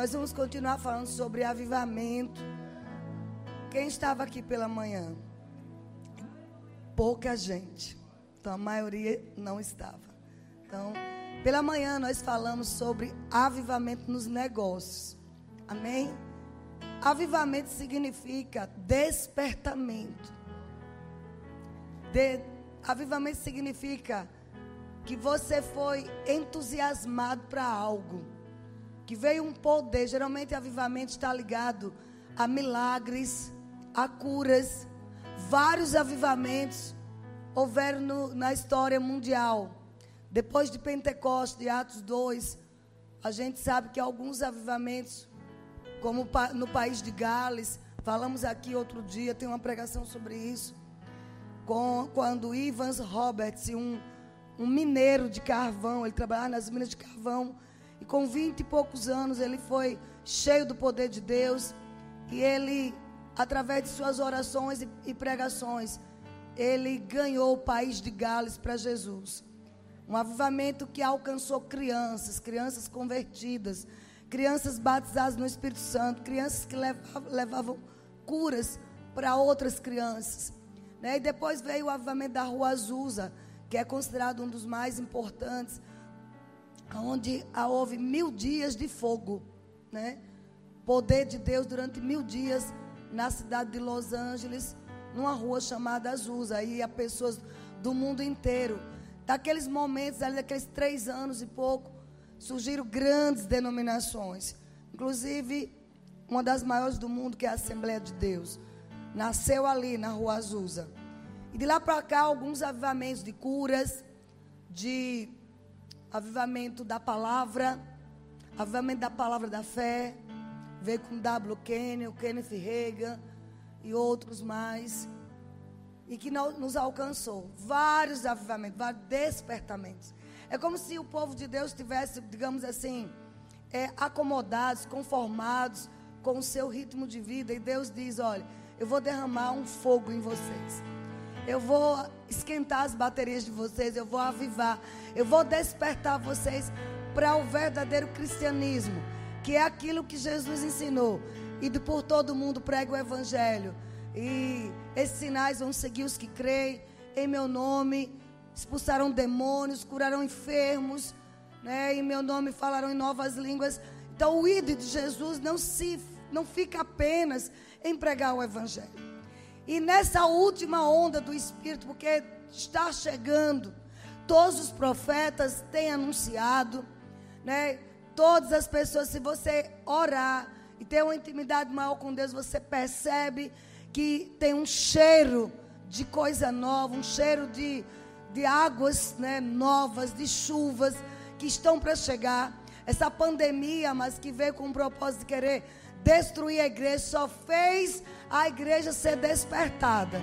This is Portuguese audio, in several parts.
Nós vamos continuar falando sobre avivamento. Quem estava aqui pela manhã? Pouca gente. Então a maioria não estava. Então, pela manhã nós falamos sobre avivamento nos negócios. Amém? Avivamento significa despertamento. De, avivamento significa que você foi entusiasmado para algo. Que veio um poder. Geralmente, avivamento está ligado a milagres, a curas. Vários avivamentos houveram no, na história mundial. Depois de Pentecostes, de Atos 2, a gente sabe que alguns avivamentos, como no país de Gales, falamos aqui outro dia, tem uma pregação sobre isso, com, quando Ivans Roberts, um, um mineiro de carvão, ele trabalhava nas minas de carvão, e com vinte e poucos anos ele foi cheio do poder de Deus, e ele, através de suas orações e, pregações, ele ganhou o país de Gales para Jesus. Um avivamento que alcançou crianças, crianças convertidas, crianças batizadas no Espírito Santo, crianças que levavam, levavam curas para outras crianças. Né? E depois veio o avivamento da Rua Azusa, que é considerado um dos mais importantes, onde houve mil dias de fogo. Né? Poder de Deus durante mil dias na cidade de Los Angeles, numa rua chamada Azusa. Aí há pessoas do mundo inteiro daqueles momentos, ali, daqueles três anos e pouco, surgiram grandes denominações. Inclusive, uma das maiores do mundo, que é a Assembleia de Deus. Nasceu ali, na Rua Azusa. E de lá para cá, alguns avivamentos de curas, de avivamento da palavra, avivamento da palavra da fé. Veio com W. Kenny, Kenneth Reagan e outros mais e que nos alcançou. Vários avivamentos, vários despertamentos. É como se o povo de Deus tivesse, digamos assim, é, acomodados, conformados com o seu ritmo de vida. E Deus diz: Olha, eu vou derramar um fogo em vocês. Eu vou esquentar as baterias de vocês. Eu vou avivar. Eu vou despertar vocês para o verdadeiro cristianismo, que é aquilo que Jesus ensinou. E por todo mundo prega o evangelho. E esses sinais vão seguir os que creem em meu nome. Expulsarão demônios, curarão enfermos, né? Em meu nome falarão em novas línguas. Então o ídolo de Jesus não se não fica apenas em pregar o evangelho. E nessa última onda do espírito, porque está chegando, todos os profetas têm anunciado, né? Todas as pessoas, se você orar e ter uma intimidade maior com Deus, você percebe que tem um cheiro de coisa nova, um cheiro de, de águas né, novas, de chuvas que estão para chegar. Essa pandemia, mas que veio com o propósito de querer destruir a igreja, só fez a igreja ser despertada.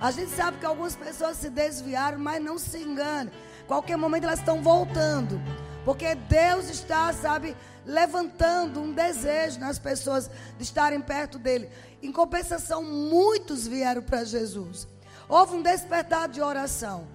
A gente sabe que algumas pessoas se desviaram, mas não se engane. Qualquer momento elas estão voltando. Porque Deus está, sabe, levantando um desejo nas pessoas de estarem perto dele. Em compensação, muitos vieram para Jesus. Houve um despertar de oração.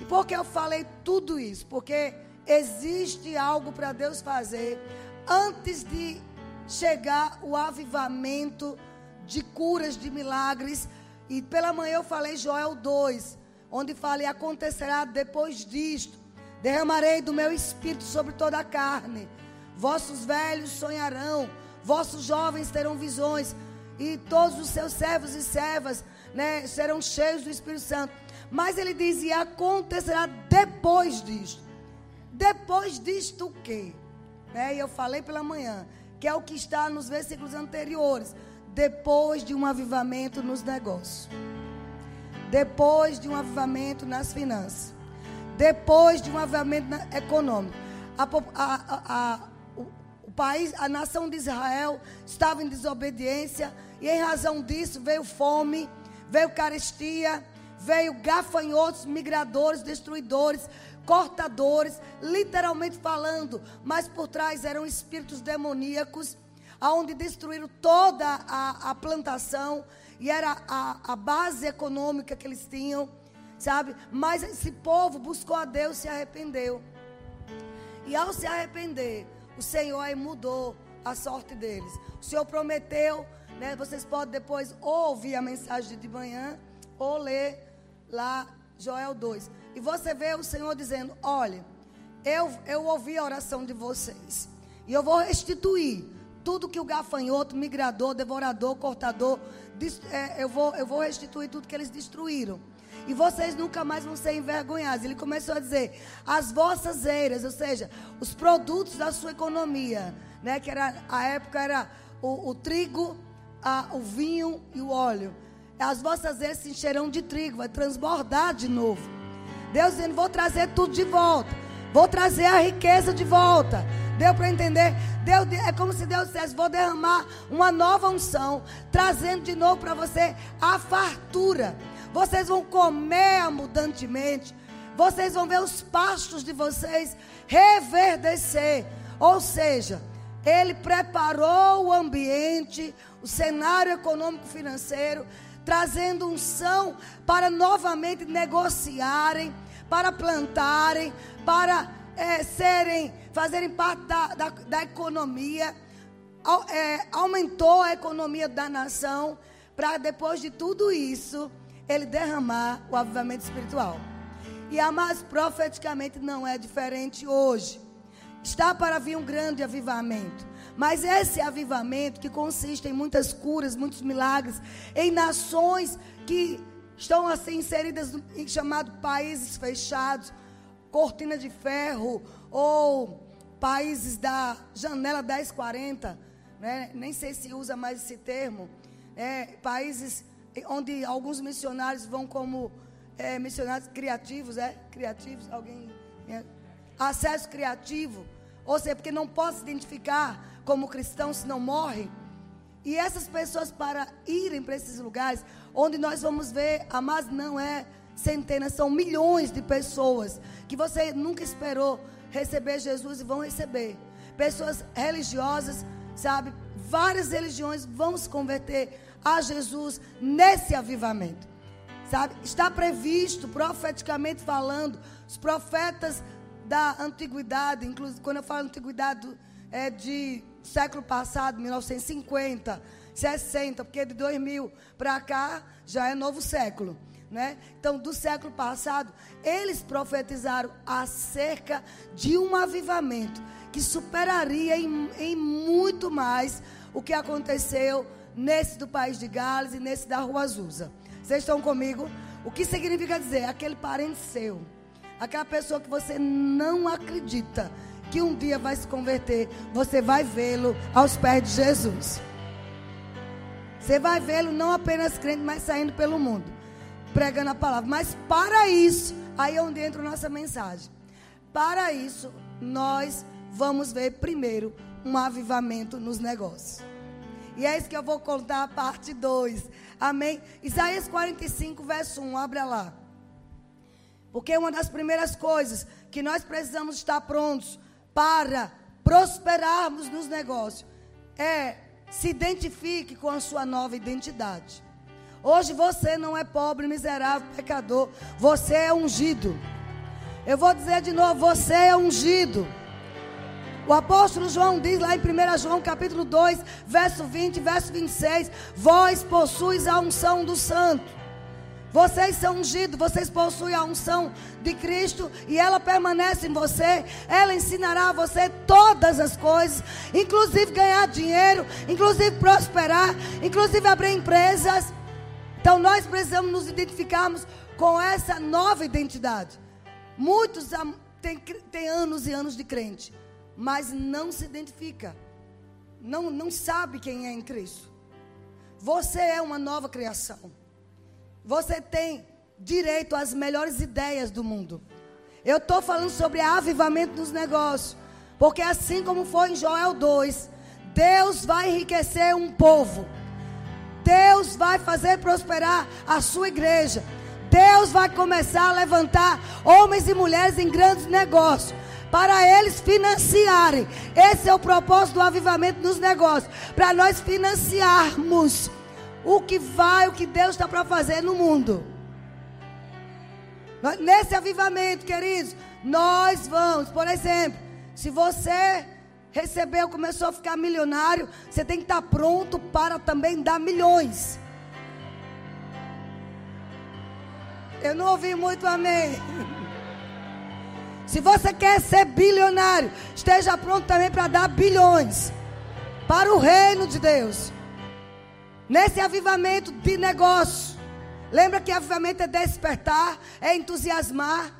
E por que eu falei tudo isso? Porque existe algo para Deus fazer antes de chegar o avivamento de curas, de milagres. E pela manhã eu falei Joel 2, onde fala e acontecerá depois disto. Derramarei do meu espírito sobre toda a carne. Vossos velhos sonharão, vossos jovens terão visões, e todos os seus servos e servas né, serão cheios do Espírito Santo. Mas ele diz: e acontecerá depois disto. Depois disto o quê? Né, e eu falei pela manhã, que é o que está nos versículos anteriores. Depois de um avivamento nos negócios. Depois de um avivamento nas finanças. Depois de um avivamento econômico. A, a, a, país, a nação de Israel estava em desobediência e em razão disso veio fome, veio carestia, veio gafanhotos, migradores, destruidores, cortadores, literalmente falando, mas por trás eram espíritos demoníacos, aonde destruíram toda a, a plantação e era a, a base econômica que eles tinham, sabe? Mas esse povo buscou a Deus, se arrependeu. E ao se arrepender, o Senhor aí mudou a sorte deles. O Senhor prometeu, né? Vocês podem depois ou ouvir a mensagem de manhã ou ler lá Joel 2. E você vê o Senhor dizendo: Olha, eu, eu ouvi a oração de vocês. E eu vou restituir tudo que o gafanhoto, migrador, devorador, cortador, é, eu, vou, eu vou restituir tudo que eles destruíram. E vocês nunca mais vão ser envergonhados. Ele começou a dizer: as vossas eiras, ou seja, os produtos da sua economia, né? Que era a época era o, o trigo, a, o vinho e o óleo. As vossas eiras se encherão de trigo, vai transbordar de novo. Deus dizendo: vou trazer tudo de volta, vou trazer a riqueza de volta. Deu para entender? Deus, é como se Deus dissesse: Vou derramar uma nova unção, trazendo de novo para você a fartura. Vocês vão comer abundantemente. Vocês vão ver os pastos de vocês reverdecer. Ou seja, Ele preparou o ambiente, o cenário econômico financeiro, trazendo unção para novamente negociarem, para plantarem, para é, serem, fazerem parte da, da, da economia. É, aumentou a economia da nação para depois de tudo isso ele derramar o avivamento espiritual. E a mais profeticamente não é diferente hoje. Está para vir um grande avivamento. Mas esse avivamento que consiste em muitas curas, muitos milagres, em nações que estão assim inseridas em chamado países fechados, cortina de ferro ou países da janela 1040, né? nem sei se usa mais esse termo, é, países onde alguns missionários vão como é, missionários criativos, é? Criativos, alguém. É, acesso criativo. Ou seja, porque não pode se identificar como cristão se não morre. E essas pessoas, para irem para esses lugares, onde nós vamos ver, a mas não é centenas, são milhões de pessoas que você nunca esperou receber Jesus e vão receber. Pessoas religiosas, sabe? Várias religiões vão se converter a Jesus nesse avivamento. Sabe? Está previsto, profeticamente falando, os profetas da antiguidade, inclusive quando eu falo antiguidade é de século passado, 1950, 60, porque de 2000 para cá já é novo século. Né? Então, do século passado, eles profetizaram acerca de um avivamento que superaria em, em muito mais o que aconteceu nesse do país de Gales e nesse da Rua Azusa. Vocês estão comigo? O que significa dizer? Aquele parente seu, aquela pessoa que você não acredita que um dia vai se converter, você vai vê-lo aos pés de Jesus. Você vai vê-lo não apenas crente, mas saindo pelo mundo, pregando a palavra. Mas para isso, aí é onde entra a nossa mensagem. Para isso, nós vamos ver primeiro um avivamento nos negócios. E é isso que eu vou contar a parte 2. Amém? Isaías 45, verso 1. Abra lá. Porque uma das primeiras coisas que nós precisamos estar prontos para prosperarmos nos negócios é se identifique com a sua nova identidade. Hoje você não é pobre, miserável, pecador. Você é ungido. Eu vou dizer de novo: você é ungido. O apóstolo João diz lá em 1 João capítulo 2, verso 20, verso 26, vós possuis a unção do santo. Vocês são ungidos, vocês possuem a unção de Cristo e ela permanece em você. Ela ensinará a você todas as coisas, inclusive ganhar dinheiro, inclusive prosperar, inclusive abrir empresas. Então nós precisamos nos identificarmos com essa nova identidade. Muitos têm, anos e anos de crente mas não se identifica, não, não sabe quem é em Cristo. Você é uma nova criação. Você tem direito às melhores ideias do mundo. Eu estou falando sobre avivamento dos negócios. Porque assim como foi em Joel 2, Deus vai enriquecer um povo. Deus vai fazer prosperar a sua igreja. Deus vai começar a levantar homens e mulheres em grandes negócios para eles financiarem. Esse é o propósito do avivamento nos negócios, para nós financiarmos o que vai, o que Deus está para fazer no mundo. Nesse avivamento, queridos, nós vamos, por exemplo, se você recebeu, começou a ficar milionário, você tem que estar pronto para também dar milhões. Eu não ouvi muito amém. Se você quer ser bilionário, esteja pronto também para dar bilhões para o reino de Deus. Nesse avivamento de negócio. Lembra que avivamento é despertar, é entusiasmar,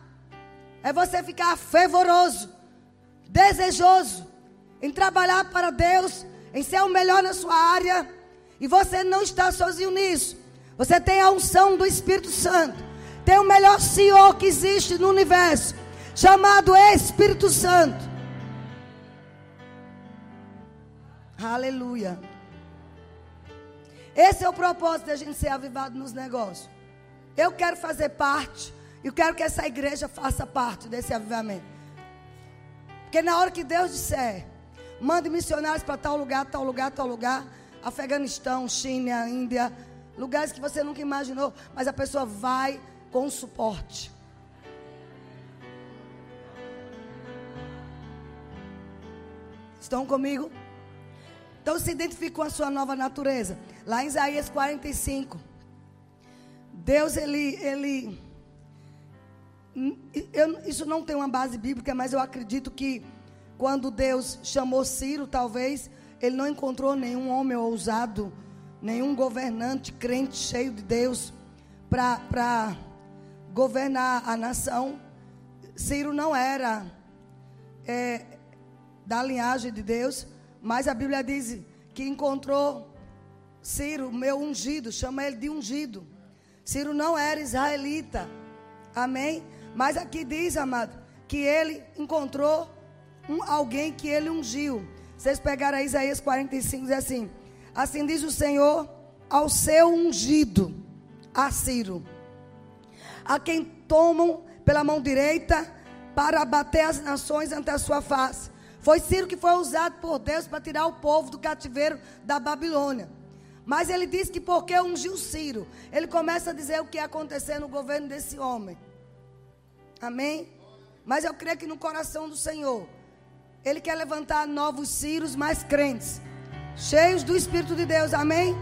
é você ficar fervoroso, desejoso em trabalhar para Deus, em ser o melhor na sua área. E você não está sozinho nisso. Você tem a unção do Espírito Santo. Tem o melhor Senhor que existe no universo, chamado Espírito Santo. Aleluia. Esse é o propósito da gente ser avivado nos negócios. Eu quero fazer parte. E quero que essa igreja faça parte desse avivamento. Porque na hora que Deus disser, mande missionários para tal lugar, tal lugar, tal lugar, Afeganistão, China, Índia, lugares que você nunca imaginou, mas a pessoa vai com suporte. Estão comigo? Então se identifique com a sua nova natureza. Lá em Isaías 45. Deus, ele. ele eu, isso não tem uma base bíblica, mas eu acredito que quando Deus chamou Ciro, talvez, ele não encontrou nenhum homem ousado, nenhum governante crente cheio de Deus para governar a nação. Ciro não era é, da linhagem de Deus, mas a Bíblia diz que encontrou Ciro, meu ungido, chama ele de ungido. Ciro não era israelita. Amém? Mas aqui diz, amado, que ele encontrou um, alguém que ele ungiu. Vocês pegaram aí Isaías 45, diz assim: Assim diz o Senhor ao seu ungido, a Ciro, a quem tomam pela mão direita para abater as nações ante a sua face. Foi Ciro que foi usado por Deus para tirar o povo do cativeiro da Babilônia. Mas ele diz que porque ungiu Ciro, ele começa a dizer o que ia acontecer no governo desse homem. Amém? Mas eu creio que no coração do Senhor, ele quer levantar novos Ciros mais crentes, cheios do Espírito de Deus. Amém?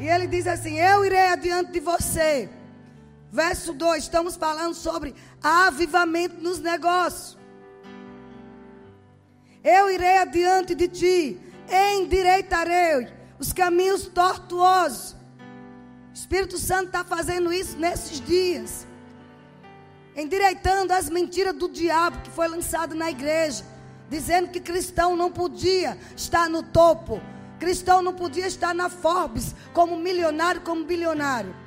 E ele diz assim: Eu irei adiante de você. Verso 2, estamos falando sobre avivamento nos negócios. Eu irei adiante de ti, endireitarei os caminhos tortuosos. O Espírito Santo está fazendo isso nesses dias, endireitando as mentiras do diabo que foi lançado na igreja, dizendo que cristão não podia estar no topo, cristão não podia estar na Forbes como milionário, como bilionário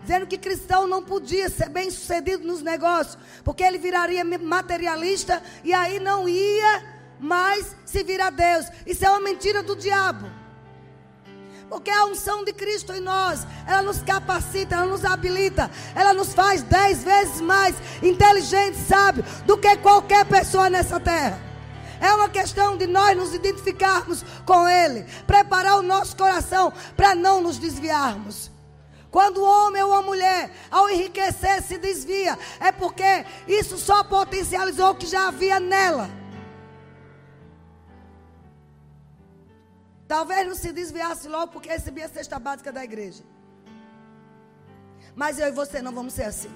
dizendo que cristão não podia ser bem sucedido nos negócios, porque ele viraria materialista e aí não ia mas se vir a Deus. Isso é uma mentira do diabo. Porque a unção de Cristo em nós, ela nos capacita, ela nos habilita, ela nos faz dez vezes mais inteligente, sábio, do que qualquer pessoa nessa terra. É uma questão de nós nos identificarmos com Ele, preparar o nosso coração para não nos desviarmos. Quando o homem ou a mulher, ao enriquecer, se desvia, é porque isso só potencializou o que já havia nela. Talvez não se desviasse logo porque recebia a cesta básica da igreja. Mas eu e você não vamos ser assim.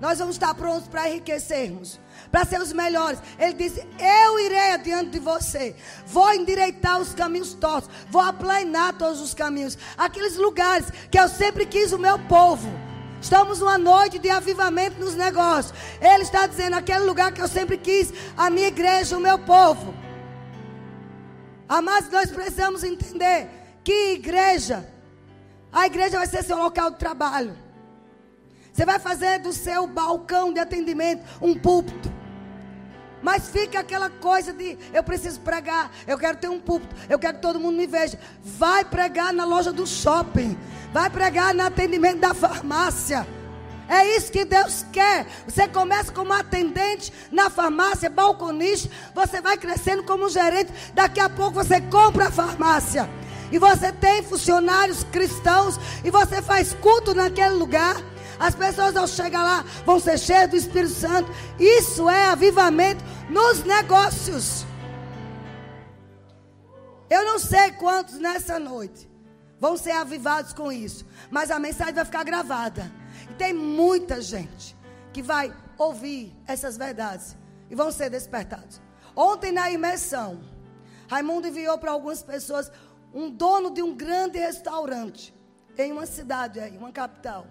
Nós vamos estar prontos para enriquecermos, para ser os melhores. Ele disse: Eu irei adiante de você, vou endireitar os caminhos tortos, vou aplanar todos os caminhos, aqueles lugares que eu sempre quis o meu povo. Estamos numa noite de avivamento nos negócios. Ele está dizendo: aquele lugar que eu sempre quis, a minha igreja, o meu povo. Amados, nós precisamos entender que igreja, a igreja vai ser seu local de trabalho. Você vai fazer do seu balcão de atendimento um púlpito. Mas fica aquela coisa de eu preciso pregar, eu quero ter um púlpito, eu quero que todo mundo me veja. Vai pregar na loja do shopping, vai pregar no atendimento da farmácia. É isso que Deus quer. Você começa como atendente na farmácia, balconista, você vai crescendo como gerente, daqui a pouco você compra a farmácia. E você tem funcionários cristãos e você faz culto naquele lugar. As pessoas ao chegar lá vão ser cheias do Espírito Santo. Isso é avivamento nos negócios. Eu não sei quantos nessa noite vão ser avivados com isso, mas a mensagem vai ficar gravada. E tem muita gente que vai ouvir essas verdades e vão ser despertados. Ontem na imersão, Raimundo enviou para algumas pessoas um dono de um grande restaurante em uma cidade aí, uma capital.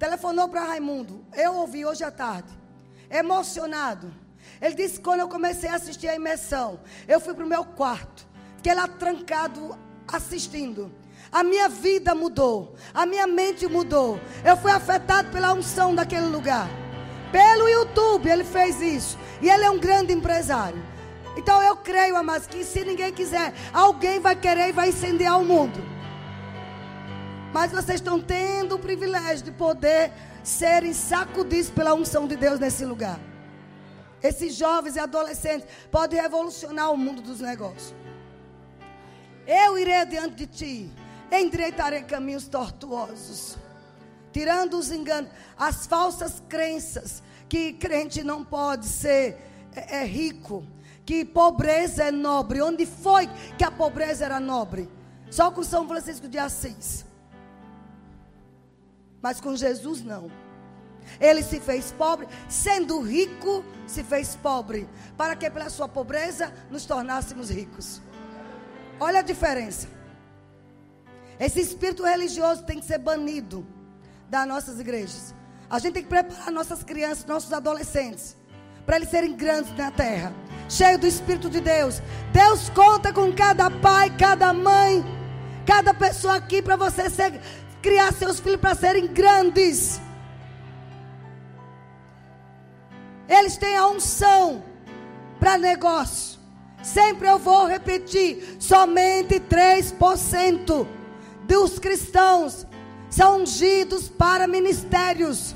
Telefonou para Raimundo. Eu ouvi hoje à tarde. Emocionado. Ele disse que quando eu comecei a assistir a imersão, eu fui para o meu quarto. Fiquei lá trancado assistindo. A minha vida mudou. A minha mente mudou. Eu fui afetado pela unção daquele lugar. Pelo YouTube ele fez isso. E ele é um grande empresário. Então eu creio, amados, que se ninguém quiser, alguém vai querer e vai incendiar o mundo. Mas vocês estão tendo o privilégio de poder serem sacudidos pela unção de Deus nesse lugar. Esses jovens e adolescentes podem revolucionar o mundo dos negócios. Eu irei diante de ti, endireitarei caminhos tortuosos, tirando os enganos, as falsas crenças que crente não pode ser é, é rico, que pobreza é nobre. Onde foi que a pobreza era nobre? Só com São Francisco de Assis. Mas com Jesus não. Ele se fez pobre, sendo rico, se fez pobre, para que pela sua pobreza nos tornássemos ricos. Olha a diferença. Esse espírito religioso tem que ser banido das nossas igrejas. A gente tem que preparar nossas crianças, nossos adolescentes, para eles serem grandes na terra, cheios do Espírito de Deus. Deus conta com cada pai, cada mãe, cada pessoa aqui para você ser criar seus filhos para serem grandes. Eles têm a unção para negócio. Sempre eu vou repetir: somente 3% dos cristãos são ungidos para ministérios.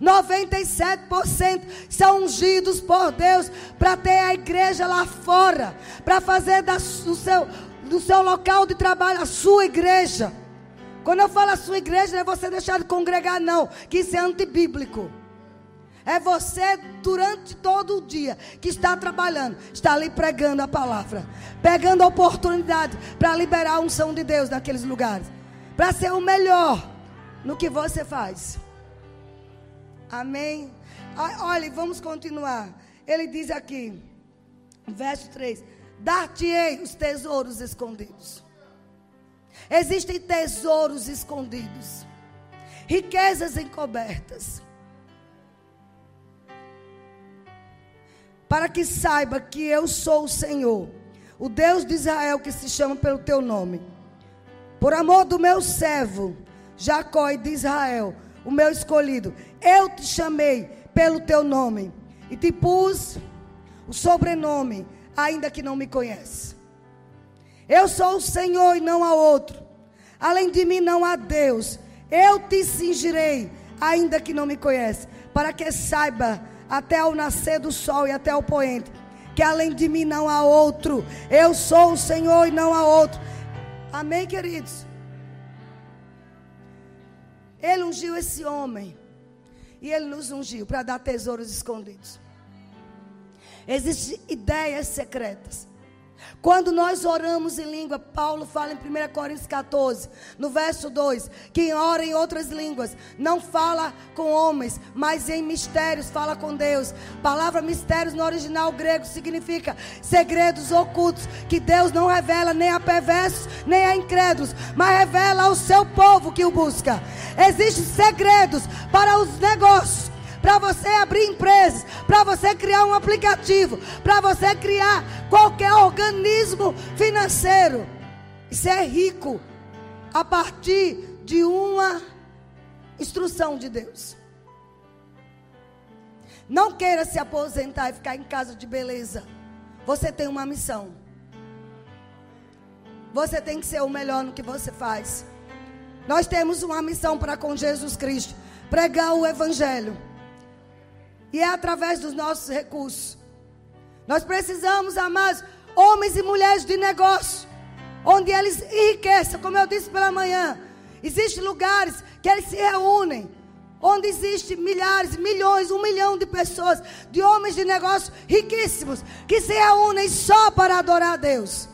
97% são ungidos por Deus para ter a igreja lá fora, para fazer da, do, seu, do seu local de trabalho a sua igreja. Quando eu falo a sua igreja, não é você deixar de congregar, não. Que isso é antibíblico. É você durante todo o dia que está trabalhando, está ali pregando a palavra, pegando a oportunidade para liberar a unção de Deus naqueles lugares, para ser o melhor no que você faz. Amém. Olha, vamos continuar. Ele diz aqui, verso 3: Dar-te-ei os tesouros escondidos. Existem tesouros escondidos, riquezas encobertas. Para que saiba que eu sou o Senhor, o Deus de Israel que se chama pelo teu nome. Por amor do meu servo, Jacó e de Israel, o meu escolhido, eu te chamei pelo teu nome e te pus o sobrenome, ainda que não me conhece. Eu sou o Senhor e não há outro. Além de mim não há Deus. Eu te cingirei, ainda que não me conhece, para que saiba até o nascer do sol e até o poente, que além de mim não há outro. Eu sou o Senhor e não há outro. Amém, queridos? Ele ungiu esse homem. E ele nos ungiu para dar tesouros escondidos. Existem ideias secretas. Quando nós oramos em língua, Paulo fala em 1 Coríntios 14, no verso 2, que ora em outras línguas, não fala com homens, mas em mistérios fala com Deus. Palavra mistérios no original grego significa segredos ocultos que Deus não revela nem a perversos, nem a incrédulos, mas revela ao seu povo que o busca. Existem segredos para os negócios para você abrir empresas, para você criar um aplicativo, para você criar qualquer organismo financeiro. E ser rico a partir de uma instrução de Deus. Não queira se aposentar e ficar em casa de beleza. Você tem uma missão. Você tem que ser o melhor no que você faz. Nós temos uma missão para com Jesus Cristo: pregar o Evangelho. E é através dos nossos recursos. Nós precisamos, amados, homens e mulheres de negócio, onde eles enriqueçam, como eu disse pela manhã. Existem lugares que eles se reúnem, onde existem milhares, milhões, um milhão de pessoas, de homens de negócio riquíssimos, que se reúnem só para adorar a Deus.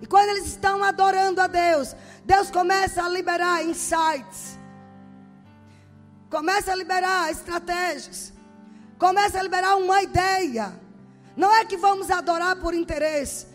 E quando eles estão adorando a Deus, Deus começa a liberar insights. Começa a liberar estratégias. Começa a liberar uma ideia. Não é que vamos adorar por interesse.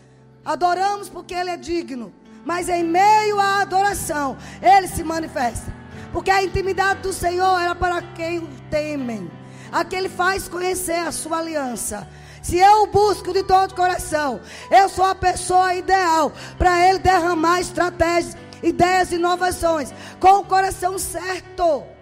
Adoramos porque Ele é digno. Mas em meio à adoração, Ele se manifesta. Porque a intimidade do Senhor era para quem o temem. Aquele faz conhecer a sua aliança. Se eu o busco de todo coração, eu sou a pessoa ideal para Ele derramar estratégias, ideias inovações com o coração certo.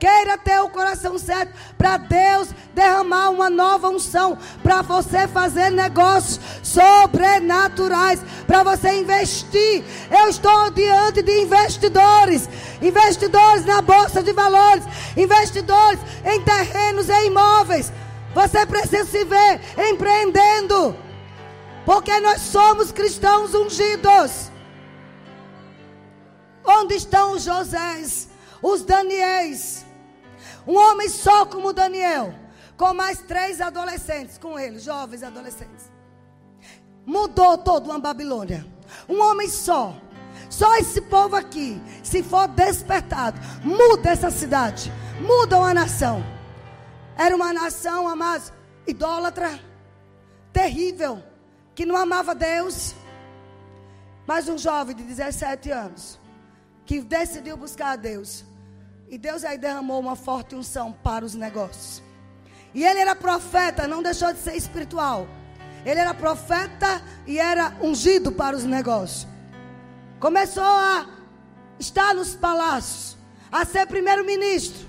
Queira ter o coração certo para Deus derramar uma nova unção, para você fazer negócios sobrenaturais, para você investir. Eu estou diante de investidores, investidores na bolsa de valores, investidores em terrenos e imóveis. Você precisa se ver empreendendo, porque nós somos cristãos ungidos. Onde estão os Josés, os Daniéis? Um homem só como Daniel, com mais três adolescentes com ele, jovens adolescentes. Mudou toda uma Babilônia. Um homem só. Só esse povo aqui, se for despertado, muda essa cidade, muda uma nação. Era uma nação, amados, idólatra, terrível, que não amava Deus. Mas um jovem de 17 anos, que decidiu buscar a Deus, e Deus aí derramou uma forte unção para os negócios. E ele era profeta, não deixou de ser espiritual. Ele era profeta e era ungido para os negócios. Começou a estar nos palácios, a ser primeiro-ministro,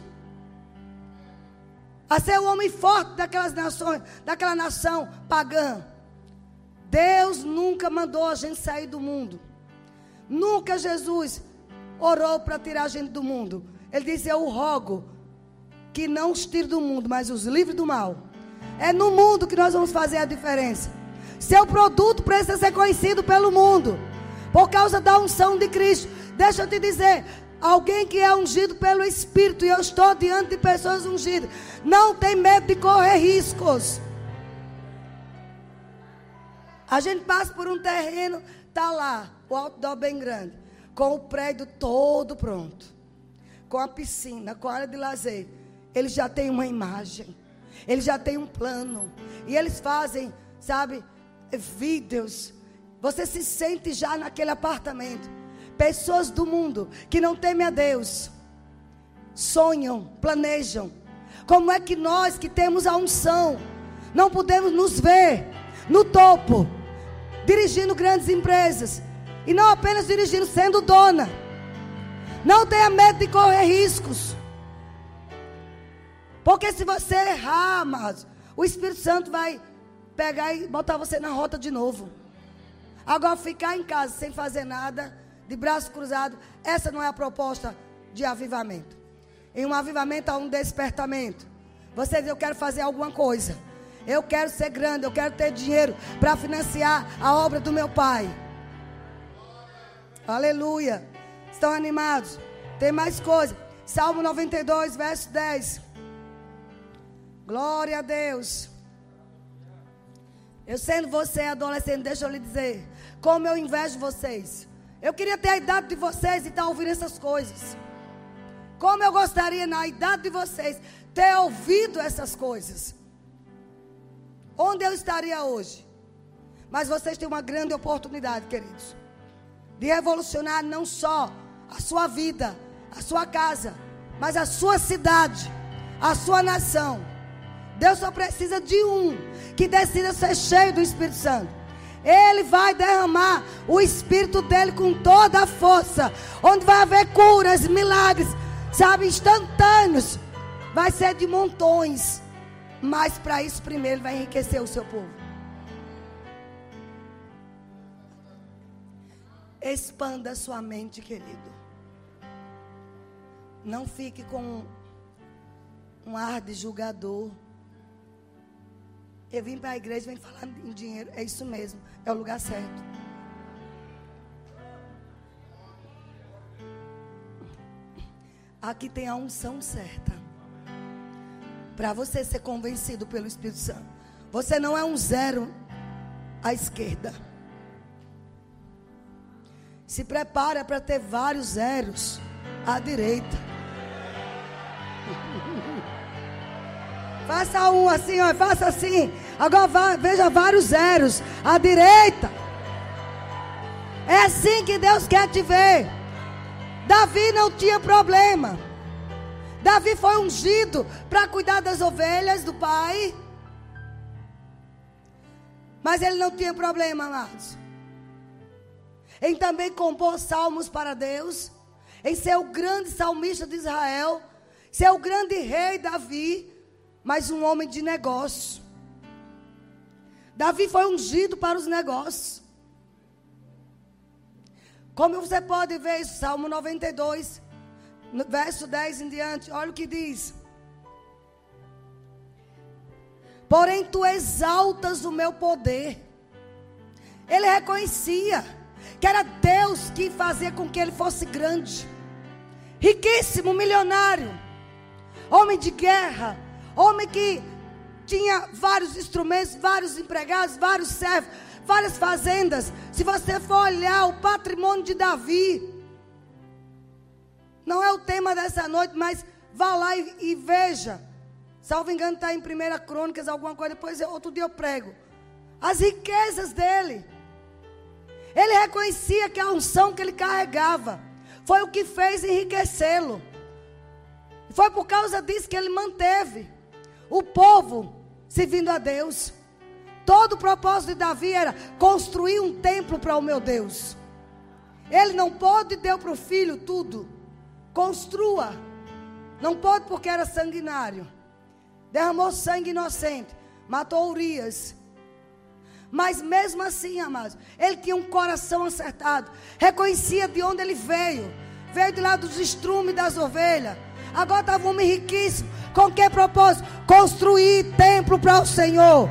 a ser o homem forte daquelas nações, daquela nação pagã. Deus nunca mandou a gente sair do mundo. Nunca Jesus orou para tirar a gente do mundo. Ele diz: Eu rogo que não os tire do mundo, mas os livre do mal. É no mundo que nós vamos fazer a diferença. Seu produto precisa ser conhecido pelo mundo, por causa da unção de Cristo. Deixa eu te dizer: alguém que é ungido pelo Espírito, e eu estou diante de pessoas ungidas, não tem medo de correr riscos. A gente passa por um terreno, tá lá, o outdoor bem grande, com o prédio todo pronto com a piscina, com a área de lazer, eles já têm uma imagem, eles já têm um plano. E eles fazem, sabe, vídeos. Você se sente já naquele apartamento. Pessoas do mundo que não temem a Deus, sonham, planejam. Como é que nós que temos a unção, não podemos nos ver no topo, dirigindo grandes empresas, e não apenas dirigindo, sendo dona. Não tenha medo de correr riscos. Porque se você errar, amados, o Espírito Santo vai pegar e botar você na rota de novo. Agora, ficar em casa sem fazer nada, de braço cruzado, essa não é a proposta de avivamento. Em um avivamento há um despertamento. Você diz: Eu quero fazer alguma coisa. Eu quero ser grande. Eu quero ter dinheiro para financiar a obra do meu pai. Aleluia. Estão animados? Tem mais coisa. Salmo 92, verso 10. Glória a Deus. Eu sendo você adolescente, deixa eu lhe dizer. Como eu invejo vocês. Eu queria ter a idade de vocês e estar tá ouvindo essas coisas. Como eu gostaria, na idade de vocês, ter ouvido essas coisas. Onde eu estaria hoje? Mas vocês têm uma grande oportunidade, queridos, de revolucionar não só a sua vida, a sua casa, mas a sua cidade, a sua nação. Deus só precisa de um que decida ser cheio do Espírito Santo. Ele vai derramar o Espírito dele com toda a força, onde vai haver curas, milagres, sabe, instantâneos. Vai ser de montões. Mas para isso, primeiro, ele vai enriquecer o seu povo. Expanda sua mente, querido. Não fique com um ar de julgador. Eu vim para a igreja, vem falar em dinheiro. É isso mesmo. É o lugar certo. Aqui tem a unção certa. Para você ser convencido pelo Espírito Santo. Você não é um zero à esquerda. se prepara para ter vários zeros à direita. Faça um assim, ó, faça assim. Agora veja vários zeros à direita. É assim que Deus quer te ver. Davi não tinha problema. Davi foi ungido para cuidar das ovelhas do pai. Mas ele não tinha problema, amados. Em também compor salmos para Deus. Em ser o grande salmista de Israel. Ser o grande rei Davi. Mas um homem de negócio. Davi foi ungido para os negócios. Como você pode ver Salmo 92, no verso 10 em diante, olha o que diz. Porém, tu exaltas o meu poder. Ele reconhecia que era Deus que fazia com que ele fosse grande, riquíssimo, milionário, homem de guerra, homem que tinha vários instrumentos, vários empregados, vários servos várias fazendas. Se você for olhar o patrimônio de Davi, não é o tema dessa noite, mas vá lá e, e veja. Salvo engano, está em 1 Crônicas, alguma coisa, depois outro dia eu prego. As riquezas dele. Ele reconhecia que a unção que ele carregava foi o que fez enriquecê-lo. Foi por causa disso que ele manteve o povo servindo a Deus. Todo o propósito de Davi era construir um templo para o meu Deus. Ele não pode deu para o filho tudo. Construa. Não pode porque era sanguinário. Derramou sangue inocente. Matou Urias. Mas mesmo assim, amados, ele tinha um coração acertado. Reconhecia de onde ele veio. Veio de lá dos estrumes das ovelhas. Agora estava um homem riquíssimo. Com que propósito? Construir templo para o Senhor.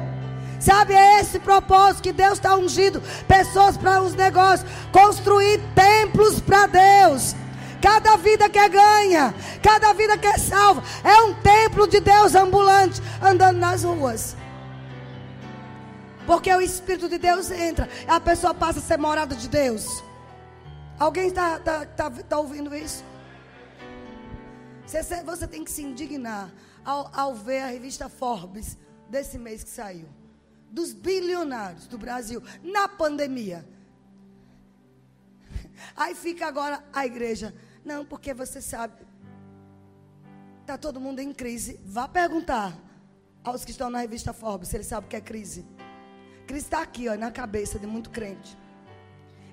Sabe, é esse propósito que Deus está ungindo pessoas para os negócios, construir templos para Deus. Cada vida que é ganha, cada vida que é salva, é um templo de Deus ambulante andando nas ruas. Porque o Espírito de Deus entra, a pessoa passa a ser morada de Deus. Alguém está tá, tá, tá ouvindo isso? Você, você, tem que se indignar ao, ao ver a revista Forbes desse mês que saiu dos bilionários do Brasil na pandemia. Aí fica agora a igreja. Não, porque você sabe. Está todo mundo em crise. Vá perguntar aos que estão na revista Forbes se eles sabem o que é crise. Crise está aqui, ó, na cabeça de muito crente.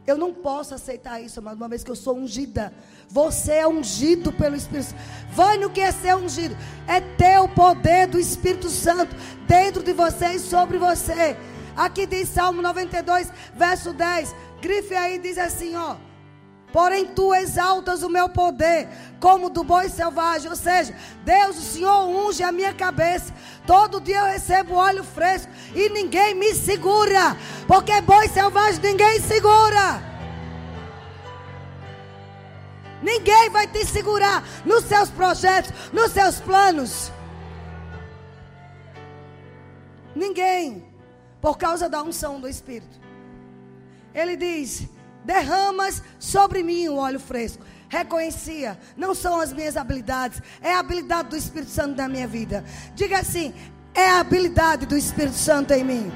Eu não posso aceitar isso, mas uma vez que eu sou ungida. Você é ungido pelo Espírito Santo. Vai no que é ser ungido. É ter o poder do Espírito Santo dentro de você e sobre você. Aqui diz Salmo 92, verso 10. Grife aí, diz assim, ó. Porém, tu exaltas o meu poder, como do boi selvagem. Ou seja, Deus, o Senhor unge a minha cabeça. Todo dia eu recebo óleo fresco e ninguém me segura. Porque boi selvagem ninguém segura. Ninguém vai te segurar nos seus projetos, nos seus planos. Ninguém. Por causa da unção do Espírito. Ele diz derramas sobre mim o óleo fresco. Reconhecia, não são as minhas habilidades, é a habilidade do Espírito Santo na minha vida. Diga assim: é a habilidade do Espírito Santo em mim.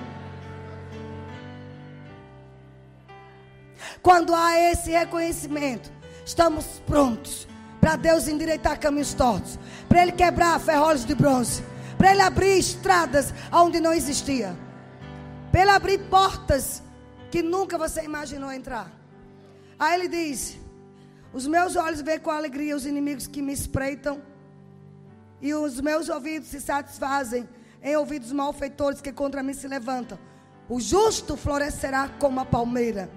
Quando há esse reconhecimento, estamos prontos para Deus endireitar caminhos tortos, para Ele quebrar ferrolhos de bronze, para Ele abrir estradas onde não existia, para Ele abrir portas que nunca você imaginou entrar. Aí ele diz: Os meus olhos veem com alegria os inimigos que me espreitam, e os meus ouvidos se satisfazem em ouvidos malfeitores que contra mim se levantam. O justo florescerá como a palmeira,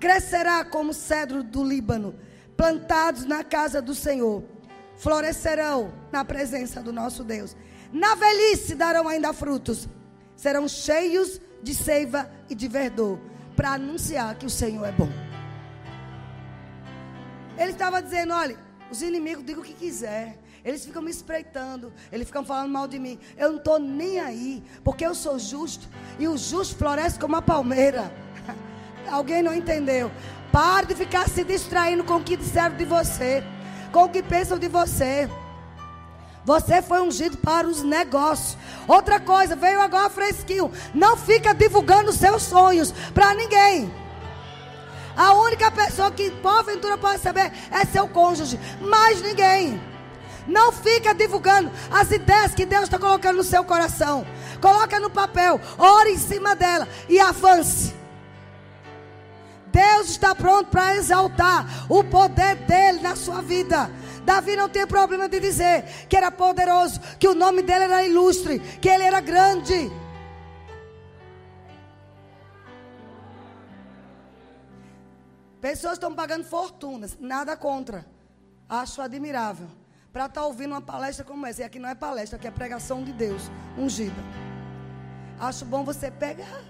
crescerá como o cedro do Líbano, plantados na casa do Senhor, florescerão na presença do nosso Deus. Na velhice darão ainda frutos, serão cheios de seiva e de verdor, para anunciar que o Senhor é bom. Ele estava dizendo: olha, os inimigos digam o que quiser. Eles ficam me espreitando, eles ficam falando mal de mim. Eu não estou nem aí, porque eu sou justo. E o justo floresce como a palmeira. Alguém não entendeu? Pare de ficar se distraindo com o que disseram de você, com o que pensam de você. Você foi ungido para os negócios. Outra coisa, veio agora fresquinho. Não fica divulgando seus sonhos para ninguém. A única pessoa que porventura pode saber é seu cônjuge, mais ninguém. Não fica divulgando as ideias que Deus está colocando no seu coração. Coloca no papel, ore em cima dela e avance. Deus está pronto para exaltar o poder dele na sua vida. Davi não tem problema de dizer que era poderoso, que o nome dele era ilustre, que ele era grande. Pessoas estão pagando fortunas, nada contra. Acho admirável. Para estar tá ouvindo uma palestra como essa. E aqui não é palestra, aqui é pregação de Deus, ungida. Acho bom você pegar.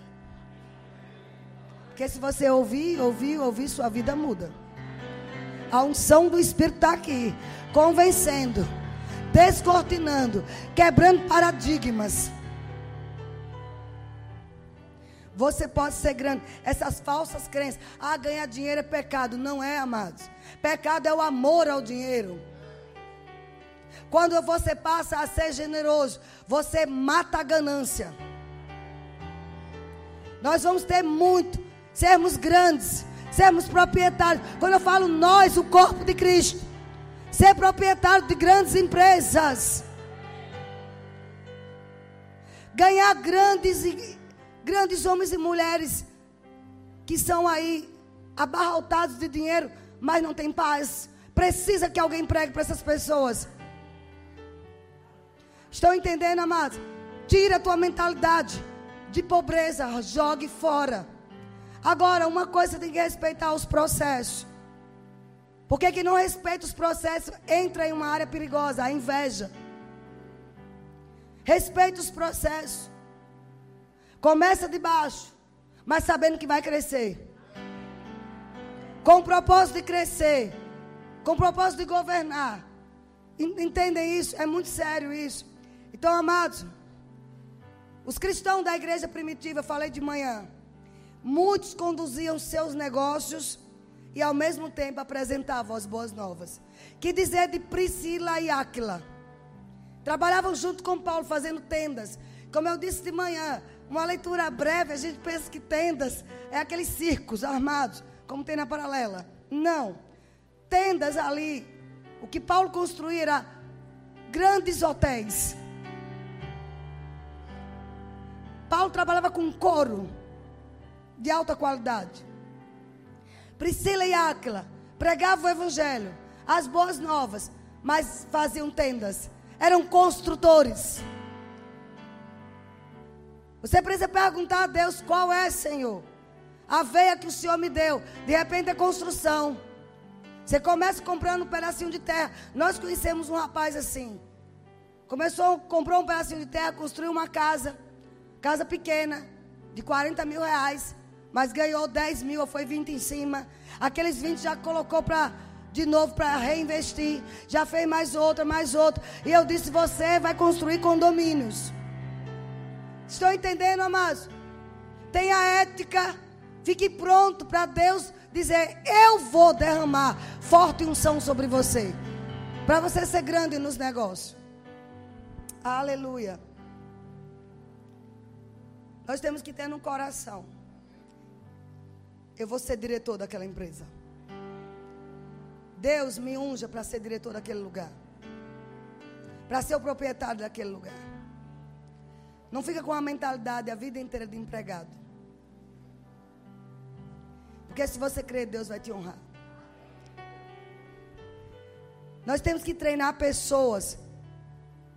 Porque se você ouvir, ouvir, ouvir, sua vida muda. A unção do Espírito está aqui, convencendo, descortinando, quebrando paradigmas. Você pode ser grande. Essas falsas crenças. Ah, ganhar dinheiro é pecado. Não é, amados. Pecado é o amor ao dinheiro. Quando você passa a ser generoso, você mata a ganância. Nós vamos ter muito sermos grandes, sermos proprietários. Quando eu falo nós, o corpo de Cristo, ser proprietário de grandes empresas, ganhar grandes grandes homens e mulheres que são aí abarrotados de dinheiro, mas não tem paz. Precisa que alguém pregue para essas pessoas. Estão entendendo, amados? Tira a tua mentalidade de pobreza, jogue fora. Agora, uma coisa tem que respeitar os processos. Porque quem não respeita os processos entra em uma área perigosa, a inveja. Respeita os processos. Começa de baixo, mas sabendo que vai crescer. Com o propósito de crescer, com o propósito de governar. Entendem isso? É muito sério isso. Então, amados, os cristãos da igreja primitiva, falei de manhã, Muitos conduziam seus negócios e ao mesmo tempo apresentavam as boas novas. Que dizer de Priscila e Áquila? Trabalhavam junto com Paulo fazendo tendas. Como eu disse de manhã, uma leitura breve, a gente pensa que tendas é aqueles circos armados, como tem na paralela. Não. Tendas ali, o que Paulo construía era grandes hotéis. Paulo trabalhava com couro de alta qualidade. Priscila e Áquila pregavam o evangelho, as boas novas, mas faziam tendas. Eram construtores. Você precisa perguntar a Deus qual é, Senhor. A veia que o Senhor me deu. De repente é construção. Você começa comprando um pedacinho de terra. Nós conhecemos um rapaz assim. Começou, comprou um pedacinho de terra, construiu uma casa. Casa pequena, de 40 mil reais mas ganhou 10 mil, foi 20 em cima. Aqueles 20 já colocou para de novo para reinvestir. Já fez mais outra, mais outra. E eu disse: você vai construir condomínios. Estão entendendo, amados? Tenha ética. Fique pronto para Deus dizer: Eu vou derramar forte unção sobre você. Para você ser grande nos negócios. Aleluia. Nós temos que ter no coração eu vou ser diretor daquela empresa. Deus me unja para ser diretor daquele lugar. Para ser o proprietário daquele lugar. Não fica com a mentalidade a vida inteira de empregado. Porque se você crer, Deus vai te honrar. Nós temos que treinar pessoas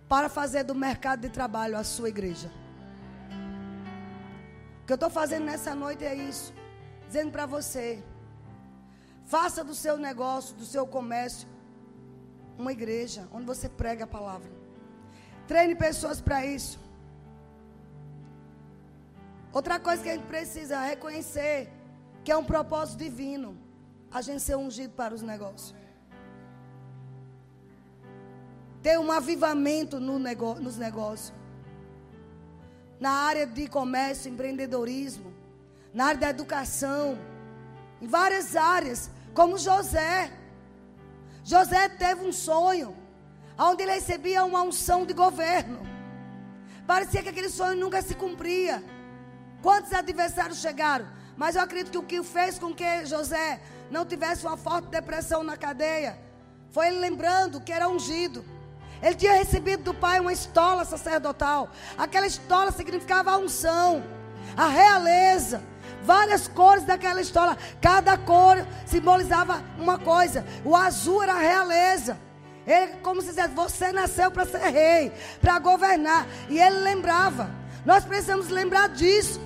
para fazer do mercado de trabalho a sua igreja. O que eu estou fazendo nessa noite é isso dizendo para você: faça do seu negócio, do seu comércio, uma igreja onde você prega a palavra. Treine pessoas para isso. Outra coisa que a gente precisa reconhecer que é um propósito divino, a gente ser ungido para os negócios. Ter um avivamento no nos negócios. Na área de comércio, empreendedorismo na área da educação, em várias áreas, como José. José teve um sonho, onde ele recebia uma unção de governo. Parecia que aquele sonho nunca se cumpria. Quantos adversários chegaram? Mas eu acredito que o que fez com que José não tivesse uma forte depressão na cadeia foi ele lembrando que era ungido. Ele tinha recebido do pai uma estola sacerdotal. Aquela estola significava a unção, a realeza. Várias cores daquela estola. Cada cor simbolizava uma coisa. O azul era a realeza. Ele, como se dissesse, você nasceu para ser rei, para governar. E ele lembrava. Nós precisamos lembrar disso.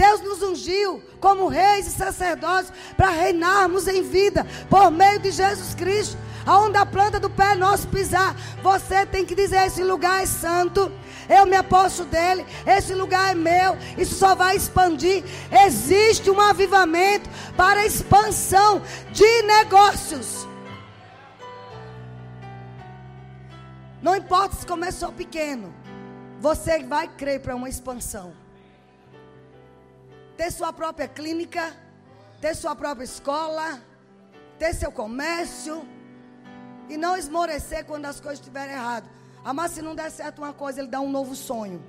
Deus nos ungiu como reis e sacerdotes para reinarmos em vida por meio de Jesus Cristo. Aonde a planta do pé nosso pisar, você tem que dizer: esse lugar é santo. Eu me aposto dele, esse lugar é meu, isso só vai expandir. Existe um avivamento para expansão de negócios. Não importa se começou pequeno, você vai crer para uma expansão ter sua própria clínica, ter sua própria escola, ter seu comércio e não esmorecer quando as coisas estiverem erradas. Mas se não der certo uma coisa, ele dá um novo sonho.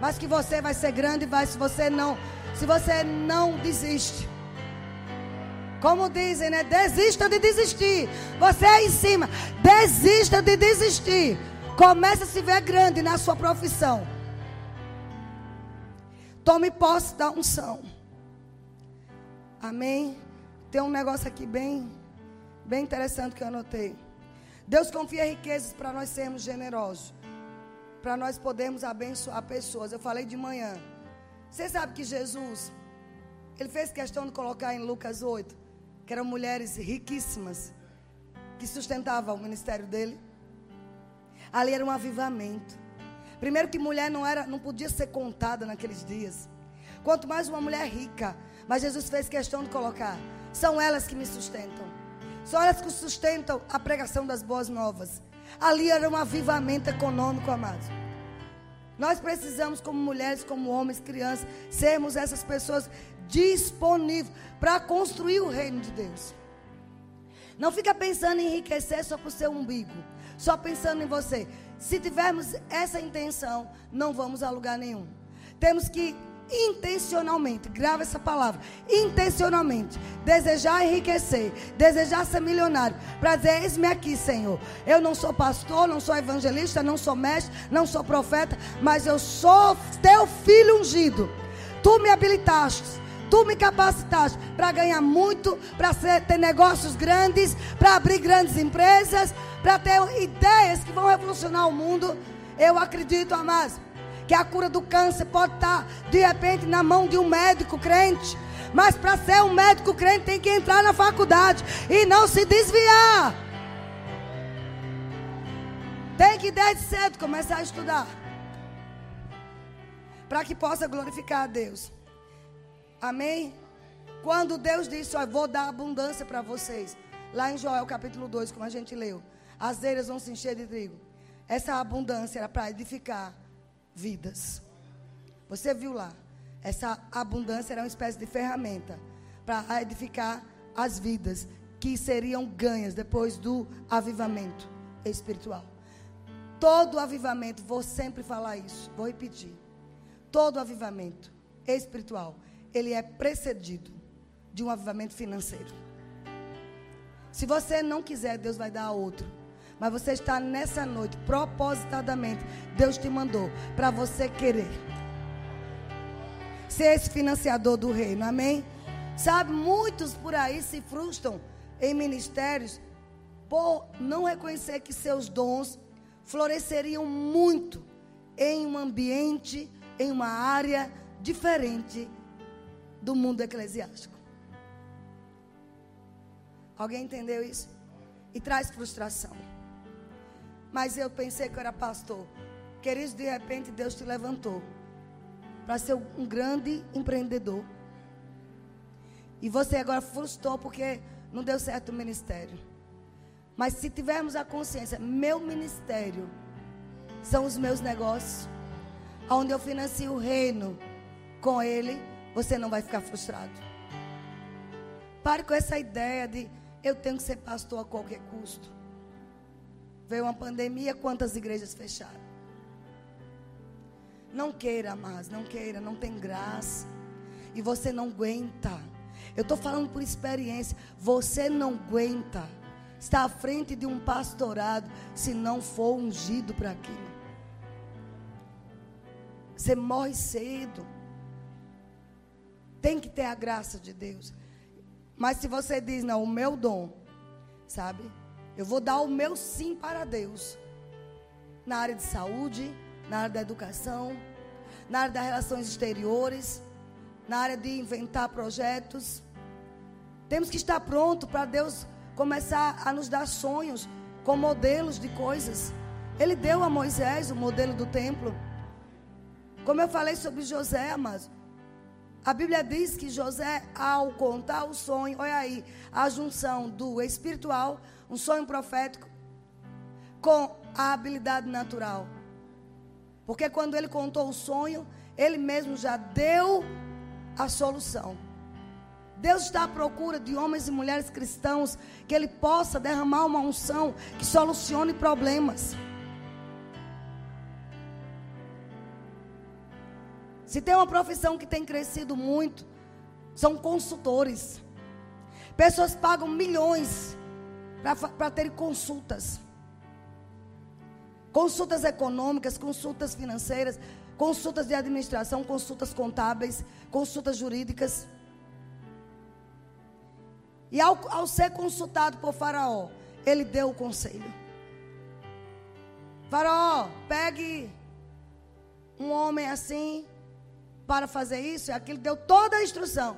Mas que você vai ser grande, vai se você não, se você não desiste. Como dizem, né? Desista de desistir. Você aí em cima, desista de desistir. Comece a se ver grande na sua profissão. Tome posse da unção. Amém? Tem um negócio aqui bem, bem interessante que eu anotei. Deus confia riquezas para nós sermos generosos. Para nós podermos abençoar pessoas. Eu falei de manhã. Você sabe que Jesus, ele fez questão de colocar em Lucas 8, que eram mulheres riquíssimas, que sustentavam o ministério dele. Ali era um avivamento. Primeiro que mulher não era, não podia ser contada naqueles dias. Quanto mais uma mulher rica, mas Jesus fez questão de colocar. São elas que me sustentam. São elas que sustentam a pregação das boas novas. Ali era um avivamento econômico, amados. Nós precisamos, como mulheres, como homens, crianças, sermos essas pessoas disponíveis para construir o reino de Deus. Não fica pensando em enriquecer só para o seu umbigo, só pensando em você. Se tivermos essa intenção, não vamos a lugar nenhum. Temos que intencionalmente, grava essa palavra, intencionalmente, desejar enriquecer, desejar ser milionário, para dizer: Eis-me aqui, Senhor. Eu não sou pastor, não sou evangelista, não sou mestre, não sou profeta, mas eu sou teu filho ungido. Tu me habilitaste, tu me capacitaste para ganhar muito, para ter negócios grandes, para abrir grandes empresas para ter ideias que vão revolucionar o mundo. Eu acredito, amados, que a cura do câncer pode estar de repente na mão de um médico crente. Mas para ser um médico crente tem que entrar na faculdade e não se desviar. Tem que desde cedo começar a estudar. Para que possa glorificar a Deus. Amém? Quando Deus disse, ó, vou dar abundância para vocês. Lá em Joel capítulo 2, como a gente leu as eiras vão se encher de trigo. Essa abundância era para edificar vidas. Você viu lá? Essa abundância era uma espécie de ferramenta para edificar as vidas que seriam ganhas depois do avivamento espiritual. Todo avivamento, vou sempre falar isso, vou repetir. Todo avivamento espiritual, ele é precedido de um avivamento financeiro. Se você não quiser, Deus vai dar a outro. Mas você está nessa noite, propositadamente, Deus te mandou para você querer ser esse financiador do reino, amém? Sabe, muitos por aí se frustram em ministérios por não reconhecer que seus dons floresceriam muito em um ambiente, em uma área diferente do mundo eclesiástico. Alguém entendeu isso? E traz frustração. Mas eu pensei que eu era pastor. Queridos, de repente Deus te levantou para ser um grande empreendedor. E você agora frustrou porque não deu certo o ministério. Mas se tivermos a consciência, meu ministério são os meus negócios, onde eu financio o reino com ele, você não vai ficar frustrado. Pare com essa ideia de eu tenho que ser pastor a qualquer custo. Veio uma pandemia, quantas igrejas fecharam? Não queira mais, não queira, não tem graça. E você não aguenta. Eu estou falando por experiência. Você não aguenta estar à frente de um pastorado se não for ungido para aquilo. Você morre cedo. Tem que ter a graça de Deus. Mas se você diz, não, o meu dom, sabe? Eu vou dar o meu sim para Deus. Na área de saúde, na área da educação, na área das relações exteriores, na área de inventar projetos. Temos que estar pronto para Deus começar a nos dar sonhos com modelos de coisas. Ele deu a Moisés o modelo do templo. Como eu falei sobre José, mas a Bíblia diz que José, ao contar o sonho, olha aí, a junção do espiritual, um sonho profético, com a habilidade natural. Porque quando ele contou o sonho, ele mesmo já deu a solução. Deus está à procura de homens e mulheres cristãos que ele possa derramar uma unção que solucione problemas. Se tem uma profissão que tem crescido muito, são consultores. Pessoas pagam milhões para ter consultas. Consultas econômicas, consultas financeiras, consultas de administração, consultas contábeis, consultas jurídicas. E ao, ao ser consultado por Faraó, ele deu o conselho. Faraó, pegue um homem assim, para fazer isso e aquilo, deu toda a instrução.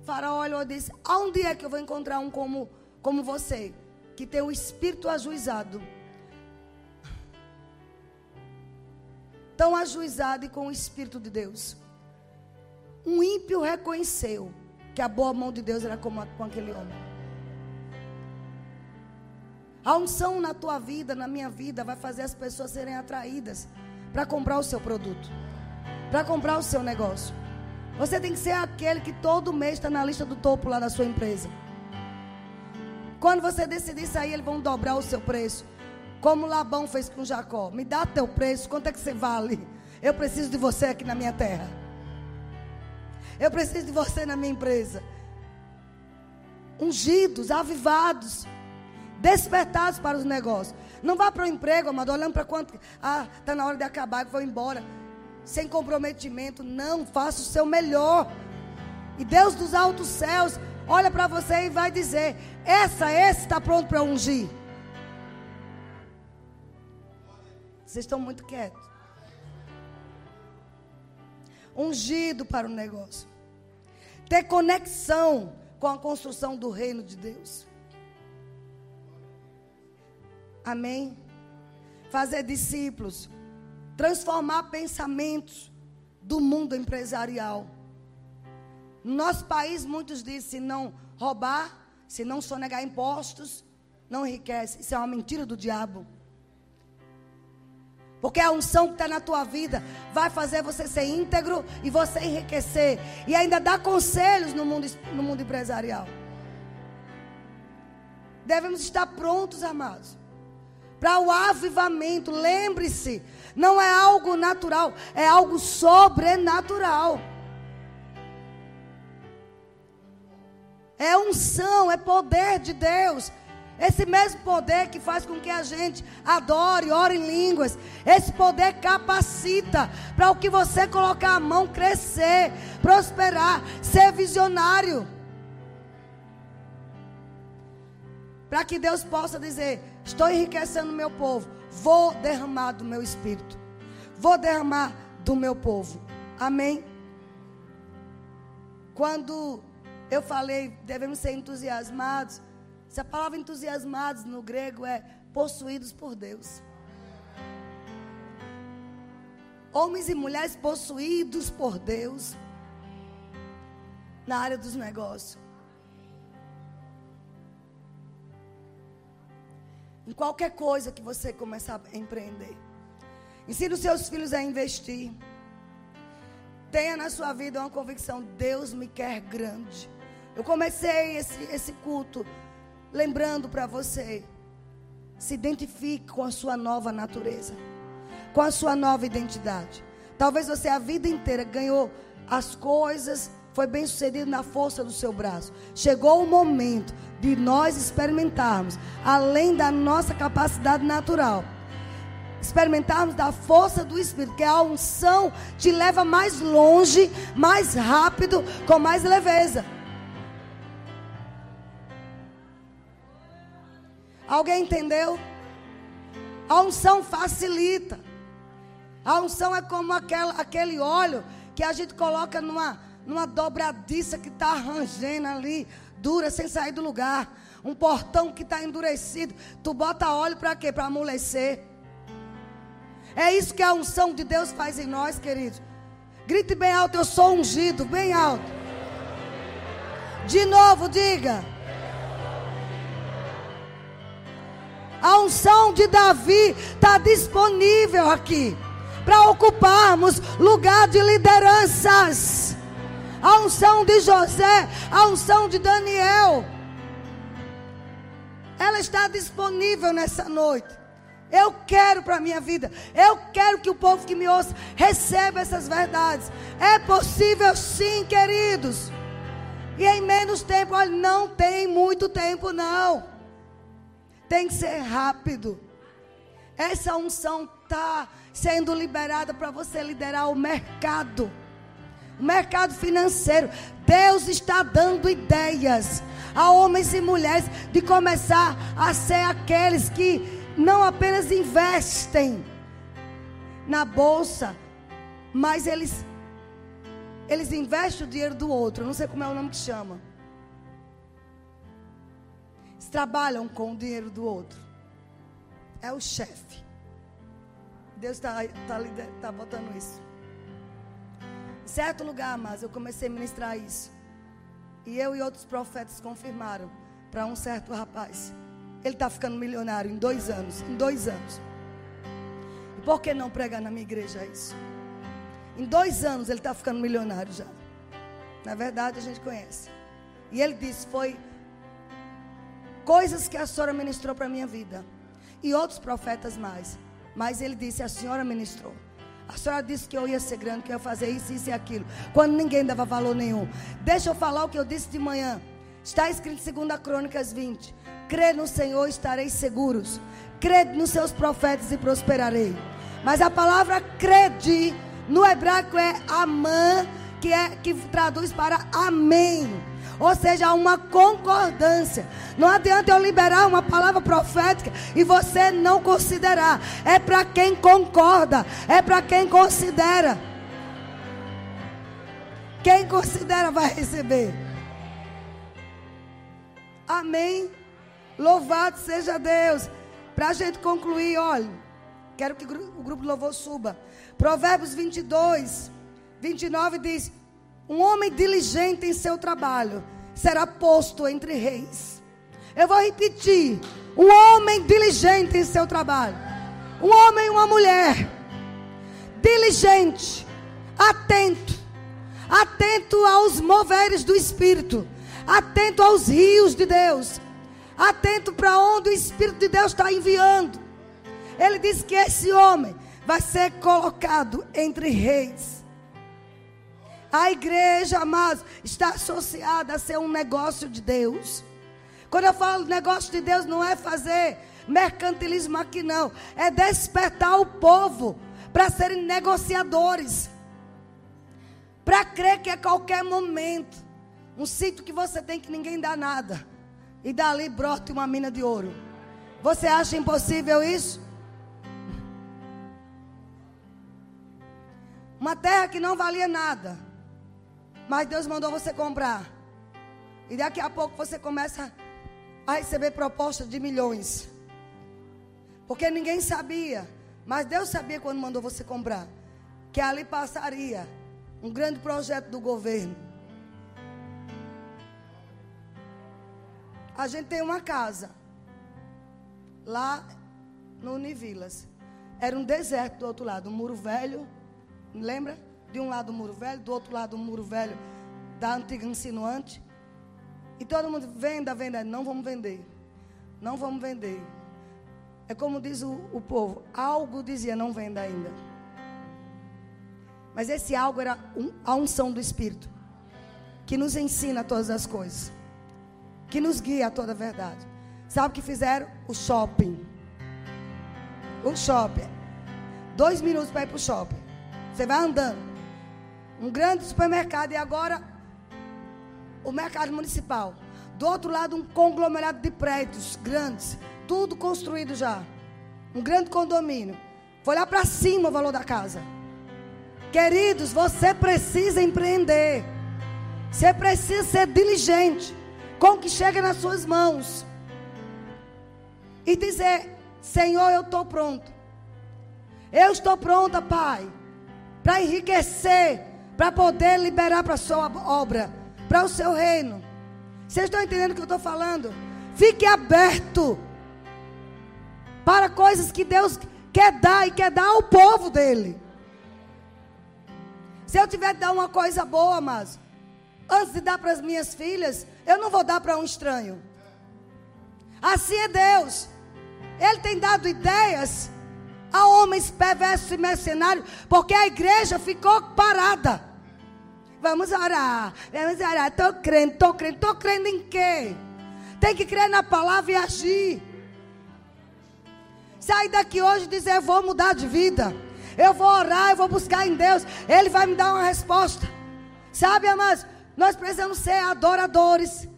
O faraó olhou e disse: Aonde é que eu vou encontrar um como, como você, que tem o espírito ajuizado? Tão ajuizado e com o espírito de Deus. Um ímpio reconheceu que a boa mão de Deus era como com aquele homem. A unção na tua vida, na minha vida, vai fazer as pessoas serem atraídas para comprar o seu produto para comprar o seu negócio. Você tem que ser aquele que todo mês está na lista do topo lá da sua empresa. Quando você decidir sair, eles vão dobrar o seu preço. Como Labão fez com Jacó. Me dá teu preço, quanto é que você vale? Eu preciso de você aqui na minha terra. Eu preciso de você na minha empresa. Ungidos, avivados, despertados para os negócios. Não vá para o emprego, amado, olhando para quanto. Ah, está na hora de acabar, vou embora sem comprometimento. Não, faça o seu melhor. E Deus dos altos céus olha para você e vai dizer: essa, esse está pronto para ungir. Vocês estão muito quietos. Ungido para o negócio. Ter conexão com a construção do reino de Deus. Amém? Fazer discípulos transformar pensamentos do mundo empresarial. No nosso país, muitos dizem: se não roubar, se não sonegar impostos, não enriquece. Isso é uma mentira do diabo. Porque a unção que está na tua vida vai fazer você ser íntegro e você enriquecer. E ainda dar conselhos no mundo, no mundo empresarial. Devemos estar prontos, amados para o avivamento. Lembre-se, não é algo natural, é algo sobrenatural. É unção, é poder de Deus. Esse mesmo poder que faz com que a gente adore, ore em línguas. Esse poder capacita para o que você colocar a mão crescer, prosperar, ser visionário. Para que Deus possa dizer: Estou enriquecendo meu povo. Vou derramar do meu espírito. Vou derramar do meu povo. Amém? Quando eu falei, devemos ser entusiasmados. Se a palavra entusiasmados no grego é possuídos por Deus. Homens e mulheres possuídos por Deus na área dos negócios. Em qualquer coisa que você começar a empreender. Ensine os seus filhos a investir. Tenha na sua vida uma convicção: Deus me quer grande. Eu comecei esse, esse culto lembrando para você. Se identifique com a sua nova natureza, com a sua nova identidade. Talvez você a vida inteira ganhou as coisas, foi bem sucedido na força do seu braço. Chegou o momento de nós experimentarmos, além da nossa capacidade natural, experimentarmos da força do Espírito, que a unção te leva mais longe, mais rápido, com mais leveza. Alguém entendeu? A unção facilita. A unção é como aquela, aquele óleo que a gente coloca numa, numa dobradiça que está arranjando ali, dura, sem sair do lugar. Um portão que está endurecido. Tu bota óleo para quê? Para amolecer. É isso que a unção de Deus faz em nós, queridos. Grite bem alto, eu sou ungido, bem alto. De novo, diga. A unção de Davi está disponível aqui para ocuparmos lugar de lideranças. A unção de José, a unção de Daniel, ela está disponível nessa noite. Eu quero para a minha vida. Eu quero que o povo que me ouça receba essas verdades. É possível sim, queridos. E em menos tempo, olha, não tem muito tempo não. Tem que ser rápido. Essa unção está sendo liberada para você liderar o mercado. O mercado financeiro. Deus está dando ideias a homens e mulheres de começar a ser aqueles que não apenas investem na bolsa, mas eles eles investem o dinheiro do outro. não sei como é o nome que chama. Eles trabalham com o dinheiro do outro. É o chefe. Deus está tá, tá, tá botando isso. Em certo lugar, mas eu comecei a ministrar isso. E eu e outros profetas confirmaram para um certo rapaz. Ele está ficando milionário em dois anos. Em dois anos. E por que não pregar na minha igreja isso? Em dois anos ele está ficando milionário já. Na verdade, a gente conhece. E ele disse: Foi coisas que a senhora ministrou para a minha vida. E outros profetas mais. Mas ele disse: A senhora ministrou. A senhora disse que eu ia ser grande, que eu ia fazer isso, isso e aquilo. Quando ninguém dava valor nenhum. Deixa eu falar o que eu disse de manhã. Está escrito em 2 Crônicas 20. Crê no Senhor, estareis seguros. Crê nos seus profetas e prosperarei. Mas a palavra crede no hebraico é amã, que é que traduz para amém. Ou seja, há uma concordância. Não adianta eu liberar uma palavra profética e você não considerar. É para quem concorda, é para quem considera. Quem considera vai receber. Amém. Louvado seja Deus. Para a gente concluir, olha. Quero que o grupo de louvor suba. Provérbios 22, 29 diz: um homem diligente em seu trabalho será posto entre reis. Eu vou repetir: um homem diligente em seu trabalho. Um homem e uma mulher diligente, atento, atento aos moveres do Espírito, atento aos rios de Deus, atento para onde o Espírito de Deus está enviando. Ele diz que esse homem vai ser colocado entre reis. A igreja, amados, está associada a ser um negócio de Deus. Quando eu falo negócio de Deus, não é fazer mercantilismo aqui, não. É despertar o povo para serem negociadores. Para crer que a qualquer momento, um sítio que você tem que ninguém dá nada. E dali brota uma mina de ouro. Você acha impossível isso? Uma terra que não valia nada. Mas Deus mandou você comprar. E daqui a pouco você começa a receber propostas de milhões. Porque ninguém sabia. Mas Deus sabia quando mandou você comprar. Que ali passaria um grande projeto do governo. A gente tem uma casa. Lá no Univilas. Era um deserto do outro lado. Um muro velho. Lembra? De um lado o muro velho, do outro lado o muro velho da antiga insinuante. E todo mundo, venda, venda. Não vamos vender. Não vamos vender. É como diz o, o povo: algo dizia, não venda ainda. Mas esse algo era um, a unção do Espírito, que nos ensina todas as coisas, que nos guia a toda a verdade. Sabe o que fizeram? O shopping. O shopping. Dois minutos para ir para o shopping. Você vai andando. Um grande supermercado e agora o mercado municipal. Do outro lado, um conglomerado de prédios grandes. Tudo construído já. Um grande condomínio. Foi lá para cima o valor da casa. Queridos, você precisa empreender. Você precisa ser diligente com o que chega nas suas mãos. E dizer: Senhor, eu estou pronto. Eu estou pronta, Pai, para enriquecer, para poder liberar para a sua obra, para o seu reino. Vocês estão entendendo o que eu estou falando? Fique aberto para coisas que Deus quer dar e quer dar ao povo dele. Se eu tiver que dar uma coisa boa, mas antes de dar para as minhas filhas, eu não vou dar para um estranho. Assim é Deus. Ele tem dado ideias a homens perversos e mercenários, porque a igreja ficou parada. Vamos orar, vamos orar. Estou crendo, estou crendo, estou crendo em quê? Tem que crer na palavra e agir. Sair daqui hoje e dizer: Eu vou mudar de vida. Eu vou orar, eu vou buscar em Deus. Ele vai me dar uma resposta. Sabe, amados? Nós precisamos ser adoradores.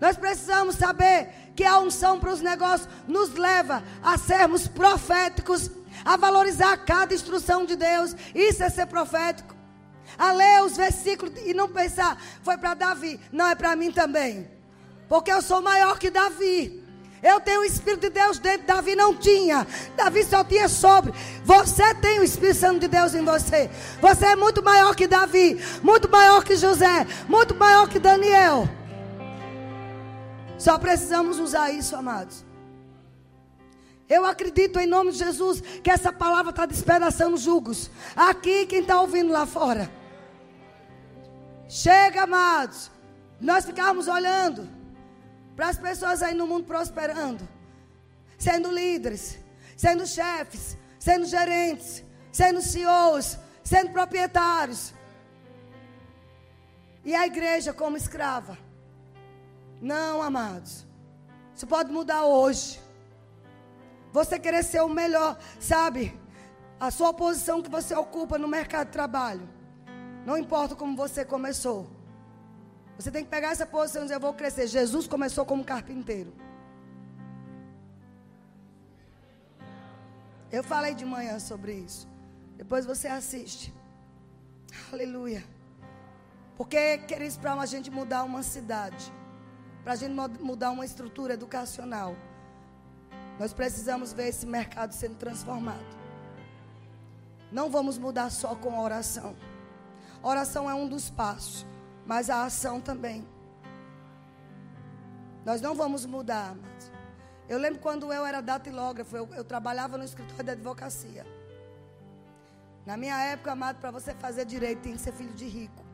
Nós precisamos saber que a unção para os negócios nos leva a sermos proféticos, a valorizar cada instrução de Deus. Isso é ser profético. A ler os versículos e não pensar, foi para Davi. Não, é para mim também. Porque eu sou maior que Davi. Eu tenho o Espírito de Deus dentro, Davi não tinha. Davi só tinha sobre. Você tem o Espírito Santo de Deus em você. Você é muito maior que Davi, muito maior que José, muito maior que Daniel. Só precisamos usar isso, amados. Eu acredito em nome de Jesus que essa palavra está despedaçando julgos. Aqui, quem está ouvindo lá fora. Chega, amados. Nós ficamos olhando para as pessoas aí no mundo prosperando, sendo líderes, sendo chefes, sendo gerentes, sendo CEOs, sendo proprietários. E a igreja como escrava. Não, amados. Isso pode mudar hoje. Você querer ser o melhor, sabe? A sua posição que você ocupa no mercado de trabalho. Não importa como você começou. Você tem que pegar essa posição e dizer: Eu vou crescer. Jesus começou como carpinteiro. Eu falei de manhã sobre isso. Depois você assiste. Aleluia. Porque, queridos, para a gente mudar uma cidade, para a gente mudar uma estrutura educacional, nós precisamos ver esse mercado sendo transformado. Não vamos mudar só com a oração. oração é um dos passos mas a ação também. Nós não vamos mudar, amados. Eu lembro quando eu era datilógrafo, eu, eu trabalhava no escritório de advocacia. Na minha época, amado, para você fazer direito, tem que ser filho de rico.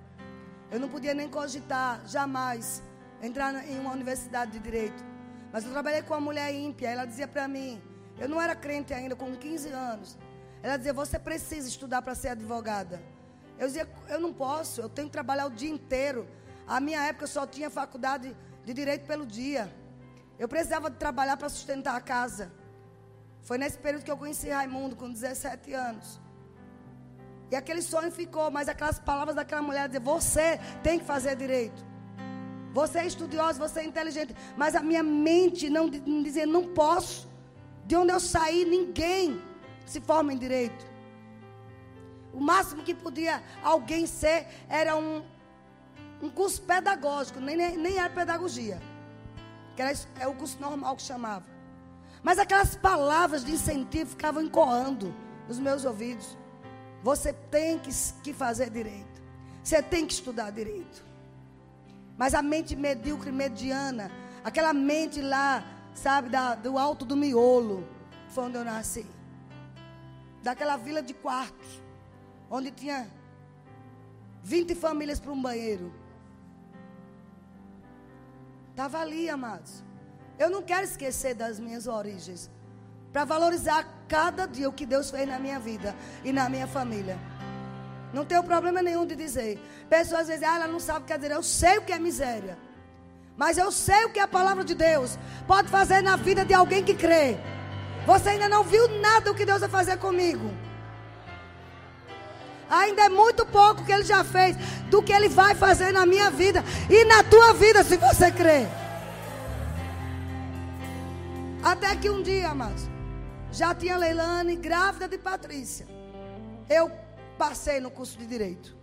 Eu não podia nem cogitar, jamais, entrar em uma universidade de direito. Mas eu trabalhei com uma mulher ímpia. Ela dizia para mim, eu não era crente ainda, com 15 anos. Ela dizia: Você precisa estudar para ser advogada. Eu dizia, eu não posso, eu tenho que trabalhar o dia inteiro. A minha época só tinha faculdade de direito pelo dia. Eu precisava de trabalhar para sustentar a casa. Foi nesse período que eu conheci Raimundo, com 17 anos. E aquele sonho ficou, mas aquelas palavras daquela mulher dizer, você tem que fazer direito. Você é estudioso, você é inteligente. Mas a minha mente não, dizia, não posso. De onde eu saí, ninguém se forma em direito. O máximo que podia alguém ser era um, um curso pedagógico, nem, nem, nem era pedagogia. Que era é o curso normal que chamava. Mas aquelas palavras de incentivo ficavam encoando nos meus ouvidos. Você tem que, que fazer direito. Você tem que estudar direito. Mas a mente medíocre, mediana, aquela mente lá, sabe, da, do alto do miolo, foi onde eu nasci. Daquela vila de quartos onde tinha 20 famílias para um banheiro. Estava ali, amados. Eu não quero esquecer das minhas origens. Para valorizar cada dia o que Deus fez na minha vida e na minha família. Não tenho problema nenhum de dizer. Pessoas dizem, ah, ela não sabe o que é dizer. Eu sei o que é miséria. Mas eu sei o que a palavra de Deus pode fazer na vida de alguém que crê. Você ainda não viu nada do que Deus vai fazer comigo. Ainda é muito pouco que Ele já fez do que Ele vai fazer na minha vida e na tua vida, se você crê. Até que um dia, amados, já tinha Leilane grávida de Patrícia. Eu passei no curso de direito.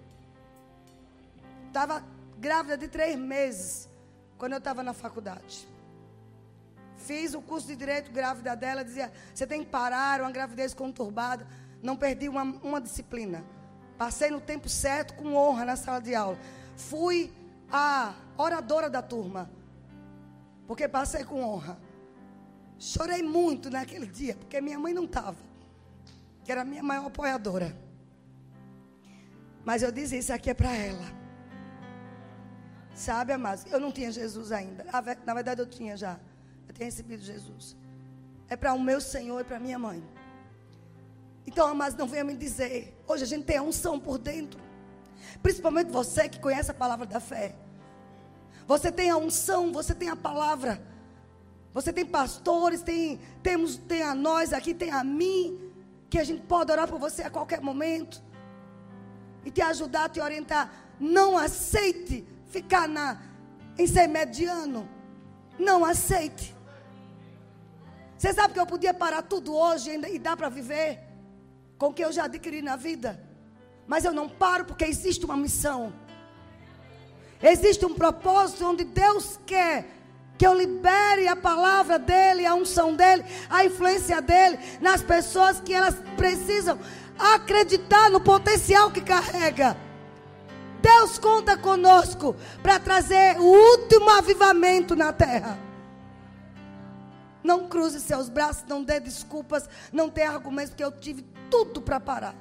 Estava grávida de três meses quando eu estava na faculdade. Fiz o curso de direito grávida dela, dizia: você tem que parar, uma gravidez conturbada. Não perdi uma, uma disciplina. Passei no tempo certo, com honra na sala de aula. Fui a oradora da turma, porque passei com honra. Chorei muito naquele dia, porque minha mãe não estava, que era a minha maior apoiadora. Mas eu disse: Isso aqui é para ela. Sabe, amados? Eu não tinha Jesus ainda. Na verdade, eu tinha já. Eu tinha recebido Jesus. É para o meu Senhor e para minha mãe. Então, amados, não venha me dizer. Hoje a gente tem a unção por dentro. Principalmente você que conhece a palavra da fé. Você tem a unção, você tem a palavra. Você tem pastores, tem, temos, tem a nós aqui, tem a mim, que a gente pode orar por você a qualquer momento e te ajudar, te orientar. Não aceite ficar na, em ser mediano. Não aceite. Você sabe que eu podia parar tudo hoje e dar para viver com o que eu já adquiri na vida. Mas eu não paro porque existe uma missão. Existe um propósito onde Deus quer que eu libere a palavra dele, a unção dele, a influência dele nas pessoas que elas precisam acreditar no potencial que carrega. Deus conta conosco para trazer o último avivamento na terra. Não cruze seus braços, não dê desculpas, não tenha argumentos, porque eu tive tudo para parar.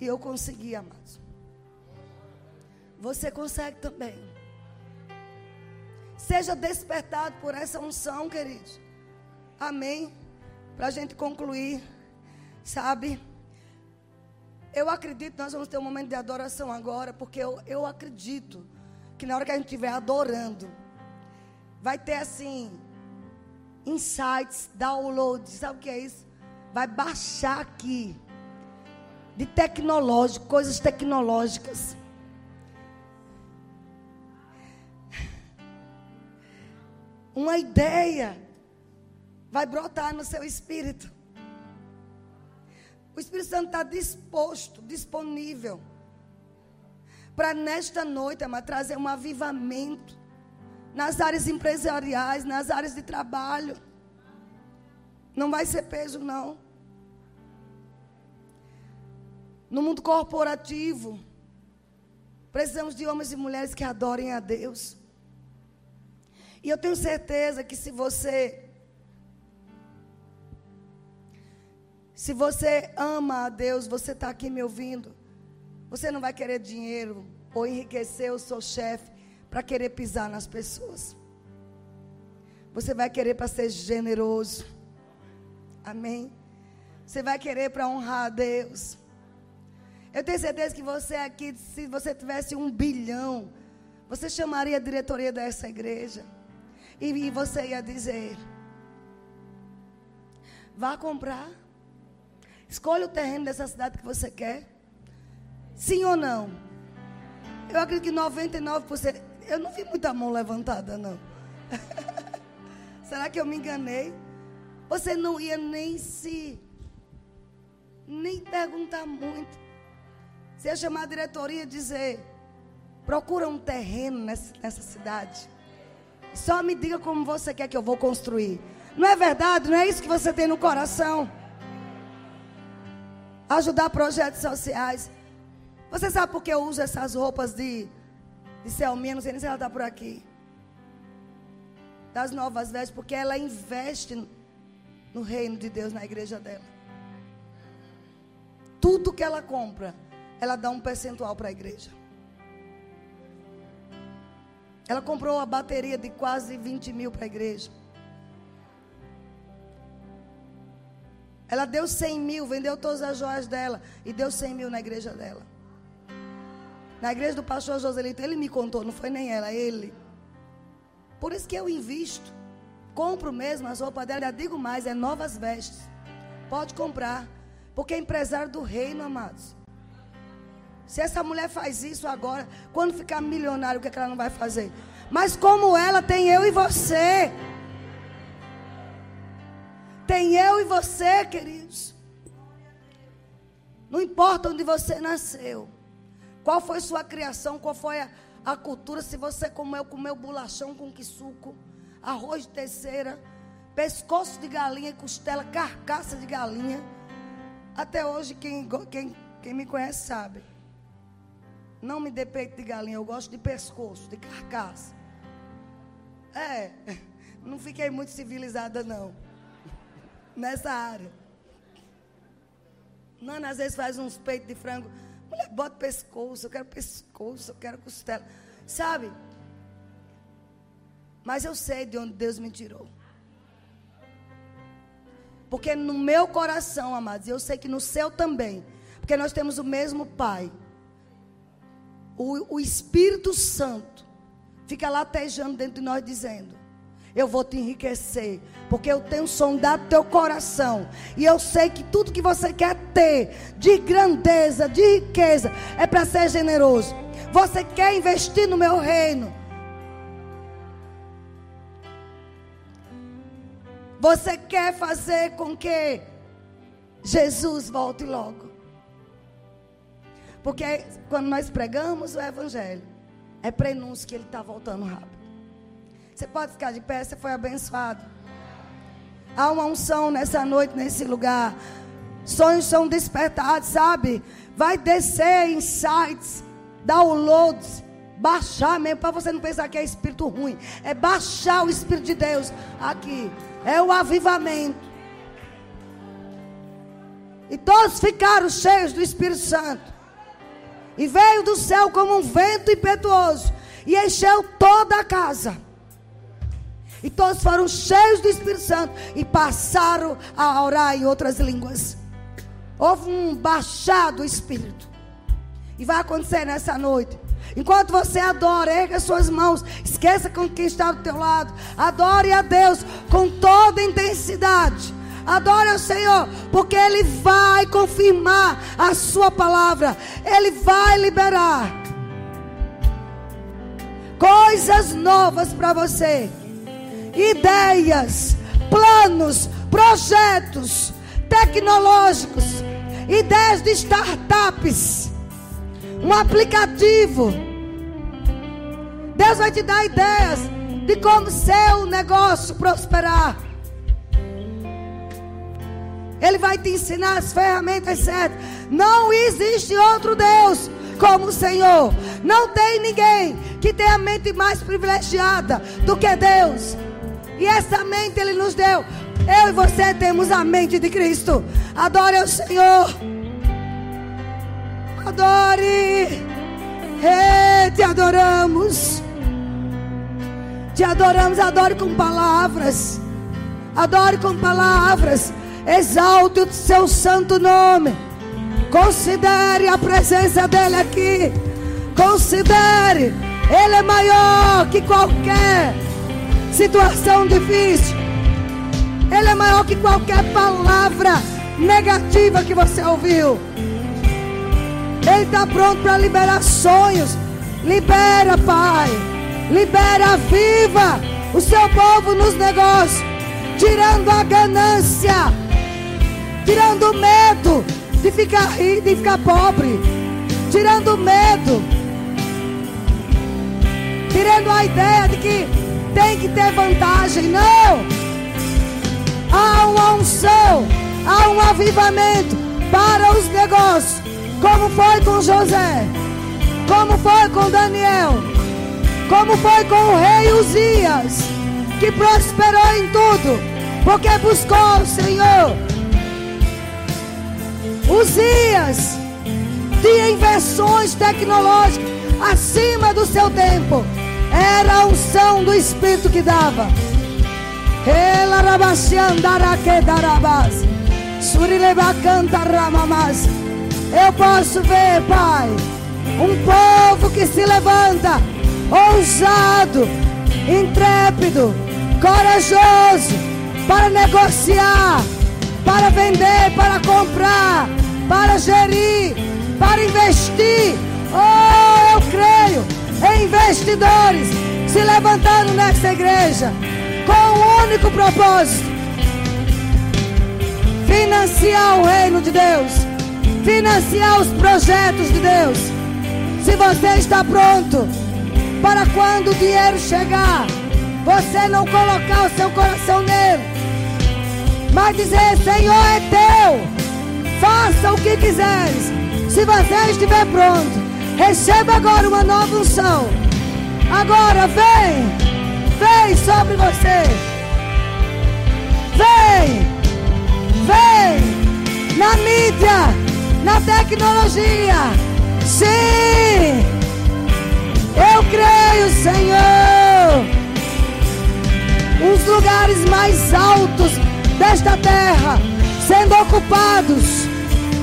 E eu consegui, amados. Você consegue também. Seja despertado por essa unção, queridos. Amém. Para a gente concluir, sabe? Eu acredito, nós vamos ter um momento de adoração agora, porque eu, eu acredito que na hora que a gente estiver adorando, vai ter assim, insights, downloads, sabe o que é isso? Vai baixar aqui, de tecnológico, coisas tecnológicas. uma ideia vai brotar no seu espírito. O Espírito Santo está disposto, disponível, para nesta noite, amar, trazer um avivamento nas áreas empresariais, nas áreas de trabalho. Não vai ser peso, não. No mundo corporativo, precisamos de homens e mulheres que adorem a Deus. E eu tenho certeza que se você se você ama a Deus, você está aqui me ouvindo, você não vai querer dinheiro ou enriquecer o seu chefe para querer pisar nas pessoas. Você vai querer para ser generoso. Amém? Você vai querer para honrar a Deus. Eu tenho certeza que você aqui, se você tivesse um bilhão, você chamaria a diretoria dessa igreja. E você ia dizer: vá comprar. Escolha o terreno dessa cidade que você quer. Sim ou não? Eu acredito que 99%. Eu não vi muita mão levantada, não. Será que eu me enganei? Você não ia nem se. Nem perguntar muito. Você ia chamar a diretoria e dizer: procura um terreno nessa, nessa cidade. Só me diga como você quer que eu vou construir. Não é verdade? Não é isso que você tem no coração? Ajudar projetos sociais. Você sabe por que eu uso essas roupas de, de Selminha? Não sei nem se ela está por aqui. Das novas vestes, porque ela investe no reino de Deus, na igreja dela. Tudo que ela compra, ela dá um percentual para a igreja. Ela comprou uma bateria de quase 20 mil para a igreja. Ela deu 100 mil, vendeu todas as joias dela e deu 100 mil na igreja dela. Na igreja do pastor Joselito, ele me contou, não foi nem ela, ele. Por isso que eu invisto. Compro mesmo as roupas dela, digo mais, é novas vestes. Pode comprar. Porque é empresário do reino, amados. Se essa mulher faz isso agora, quando ficar milionário, o que, é que ela não vai fazer? Mas como ela, tem eu e você. Tem eu e você, queridos. Não importa onde você nasceu. Qual foi sua criação, qual foi a, a cultura, se você comeu, comeu bolachão com que suco, arroz de terceira, pescoço de galinha e costela, carcaça de galinha. Até hoje, quem, quem, quem me conhece sabe. Não me dê peito de galinha, eu gosto de pescoço, de carcaça. É, não fiquei muito civilizada, não. Nessa área. Nana às vezes faz uns peitos de frango. Mulher, bota pescoço, eu quero pescoço, eu quero costela. Sabe? Mas eu sei de onde Deus me tirou. Porque no meu coração, amados, eu sei que no seu também. Porque nós temos o mesmo Pai. O, o Espírito Santo fica latejando dentro de nós, dizendo: Eu vou te enriquecer. Porque eu tenho sondado teu coração. E eu sei que tudo que você quer ter, de grandeza, de riqueza, é para ser generoso. Você quer investir no meu reino. Você quer fazer com que Jesus volte logo. Porque quando nós pregamos o Evangelho, é prenúncio que ele está voltando rápido. Você pode ficar de pé, você foi abençoado. Há uma unção nessa noite, nesse lugar. Sonhos são despertados, sabe? Vai descer insights, downloads, baixar mesmo, para você não pensar que é espírito ruim. É baixar o Espírito de Deus aqui. É o avivamento. E todos ficaram cheios do Espírito Santo. E veio do céu como um vento impetuoso. E encheu toda a casa. E todos foram cheios do Espírito Santo. E passaram a orar em outras línguas. Houve um baixar do Espírito. E vai acontecer nessa noite. Enquanto você adora, erga suas mãos. Esqueça com quem está do teu lado. Adore a Deus com toda intensidade. Adore ao Senhor, porque Ele vai confirmar a Sua palavra. Ele vai liberar coisas novas para você, ideias, planos, projetos tecnológicos, ideias de startups um aplicativo. Deus vai te dar ideias de como seu negócio prosperar. Ele vai te ensinar as ferramentas certas. Não existe outro Deus como o Senhor. Não tem ninguém que tenha a mente mais privilegiada do que Deus. E essa mente Ele nos deu. Eu e você temos a mente de Cristo. Adore o Senhor. Adore. Hey, te adoramos. Te adoramos, adore com palavras. Adore com palavras. Exalte o seu santo nome. Considere a presença dele aqui. Considere. Ele é maior que qualquer situação difícil. Ele é maior que qualquer palavra negativa que você ouviu. Ele está pronto para liberar sonhos. Libera, Pai. Libera, viva o seu povo nos negócios. Tirando a ganância. Tirando o medo de ficar rico, de ficar pobre. Tirando o medo. Tirando a ideia de que tem que ter vantagem. Não. Há uma unção. Há um avivamento para os negócios como foi com José, como foi com Daniel, como foi com o rei Uzias, que prosperou em tudo, porque buscou o Senhor. Uzias tinha invenções tecnológicas acima do seu tempo. Era a unção do Espírito que dava. Eu posso ver, Pai, um povo que se levanta, ousado, intrépido, corajoso, para negociar, para vender, para comprar, para gerir, para investir. Oh, eu creio investidores se levantando nessa igreja com um único propósito: financiar o reino de Deus, financiar os projetos de Deus. Se você está pronto para quando o dinheiro chegar, você não colocar o seu coração nele, mas dizer: Senhor é teu, faça o que quiseres. Se você estiver pronto, receba agora uma nova unção. Agora vem vem sobre você. Vem, vem na mídia, na tecnologia. Sim, eu creio, Senhor. Os lugares mais altos desta terra sendo ocupados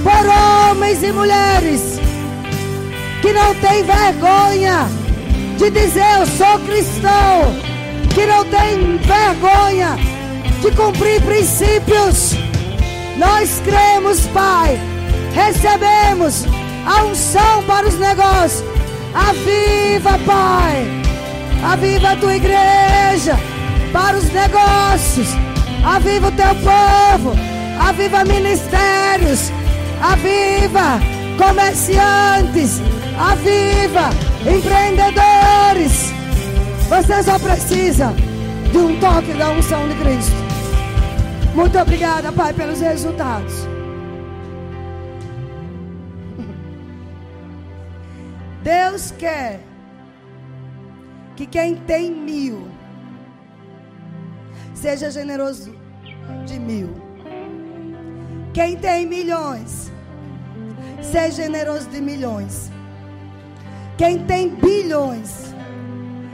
por homens e mulheres que não têm vergonha de dizer eu sou cristão que não tem vergonha de cumprir princípios. Nós cremos, Pai, recebemos a unção para os negócios. Aviva, Pai, aviva a tua igreja para os negócios. Aviva o teu povo, aviva ministérios, aviva comerciantes, aviva empreendedores. Você só precisa de um toque da unção de Cristo. Muito obrigada, Pai, pelos resultados. Deus quer que quem tem mil seja generoso de mil. Quem tem milhões, seja generoso de milhões. Quem tem bilhões,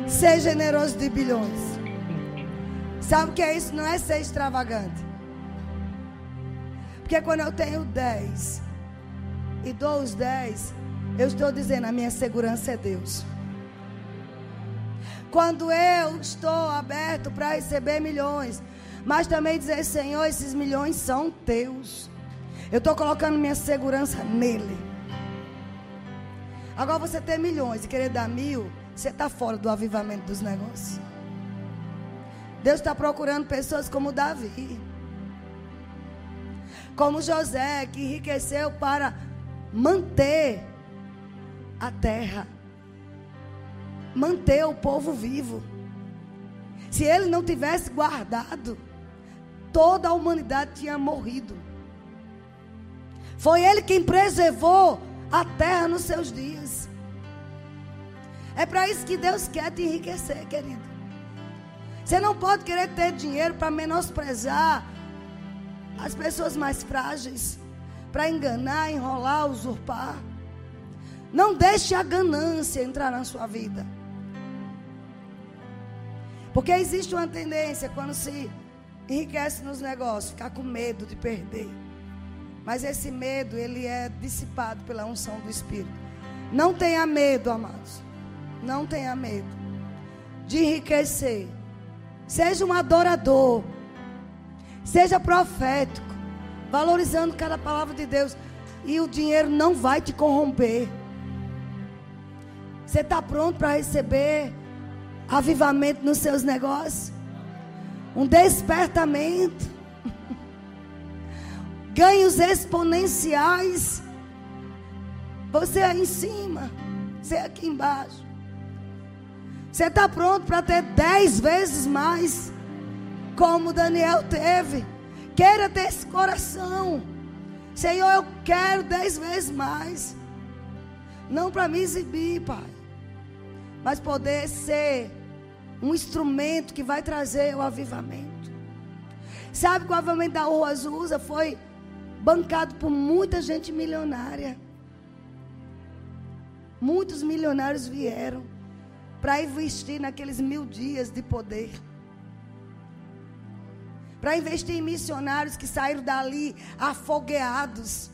Ser generoso de bilhões. Sabe o que é isso? Não é ser extravagante. Porque quando eu tenho 10 e dou os 10, eu estou dizendo: a minha segurança é Deus. Quando eu estou aberto para receber milhões, mas também dizer: Senhor, esses milhões são teus. Eu estou colocando minha segurança nele. Agora você ter milhões e querer dar mil, você está fora do avivamento dos negócios. Deus está procurando pessoas como Davi, como José, que enriqueceu para manter a terra, manter o povo vivo. Se ele não tivesse guardado, toda a humanidade tinha morrido. Foi ele quem preservou a terra nos seus dias. É para isso que Deus quer te enriquecer, querido. Você não pode querer ter dinheiro para menosprezar as pessoas mais frágeis, para enganar, enrolar, usurpar. Não deixe a ganância entrar na sua vida. Porque existe uma tendência quando se enriquece nos negócios, ficar com medo de perder. Mas esse medo, ele é dissipado pela unção do Espírito. Não tenha medo, amados. Não tenha medo de enriquecer. Seja um adorador. Seja profético. Valorizando cada palavra de Deus. E o dinheiro não vai te corromper. Você está pronto para receber avivamento nos seus negócios? Um despertamento. Ganhos exponenciais. Você aí em cima. Você aqui embaixo. Você está pronto para ter dez vezes mais, como Daniel teve. Queira ter esse coração. Senhor, eu quero dez vezes mais. Não para me exibir, Pai. Mas poder ser um instrumento que vai trazer o avivamento. Sabe que o avivamento da Rua Azusa foi bancado por muita gente milionária. Muitos milionários vieram para investir naqueles mil dias de poder. Para investir em missionários que saíram dali afogueados.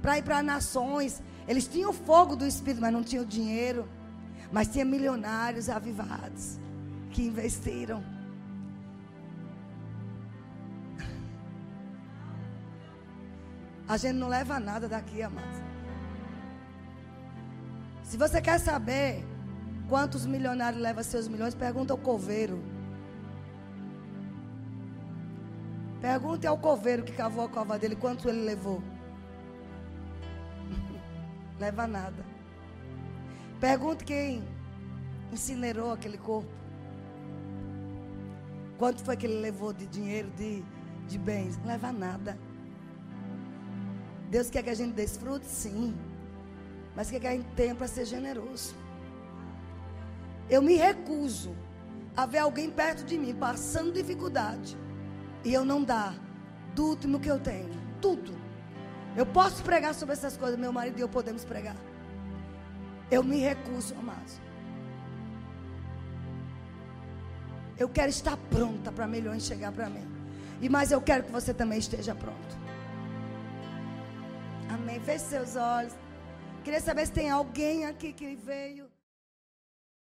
Para ir para nações. Eles tinham fogo do Espírito, mas não tinham dinheiro. Mas tinha milionários avivados que investiram. A gente não leva nada daqui, amados. Se você quer saber quantos milionários levam seus milhões, pergunta ao coveiro. Pergunte ao coveiro que cavou a cova dele quanto ele levou. Leva nada. Pergunte quem incinerou aquele corpo. Quanto foi que ele levou de dinheiro, de, de bens? Leva nada. Deus quer que a gente desfrute, sim. Mas quer que a gente tenha para ser generoso. Eu me recuso a ver alguém perto de mim passando dificuldade e eu não dar do último que eu tenho. Tudo. Eu posso pregar sobre essas coisas, meu marido e eu podemos pregar. Eu me recuso, amados. Eu quero estar pronta para milhões chegar para mim. E mas eu quero que você também esteja pronto. Amém. Feche seus olhos. Queria saber se tem alguém aqui que veio.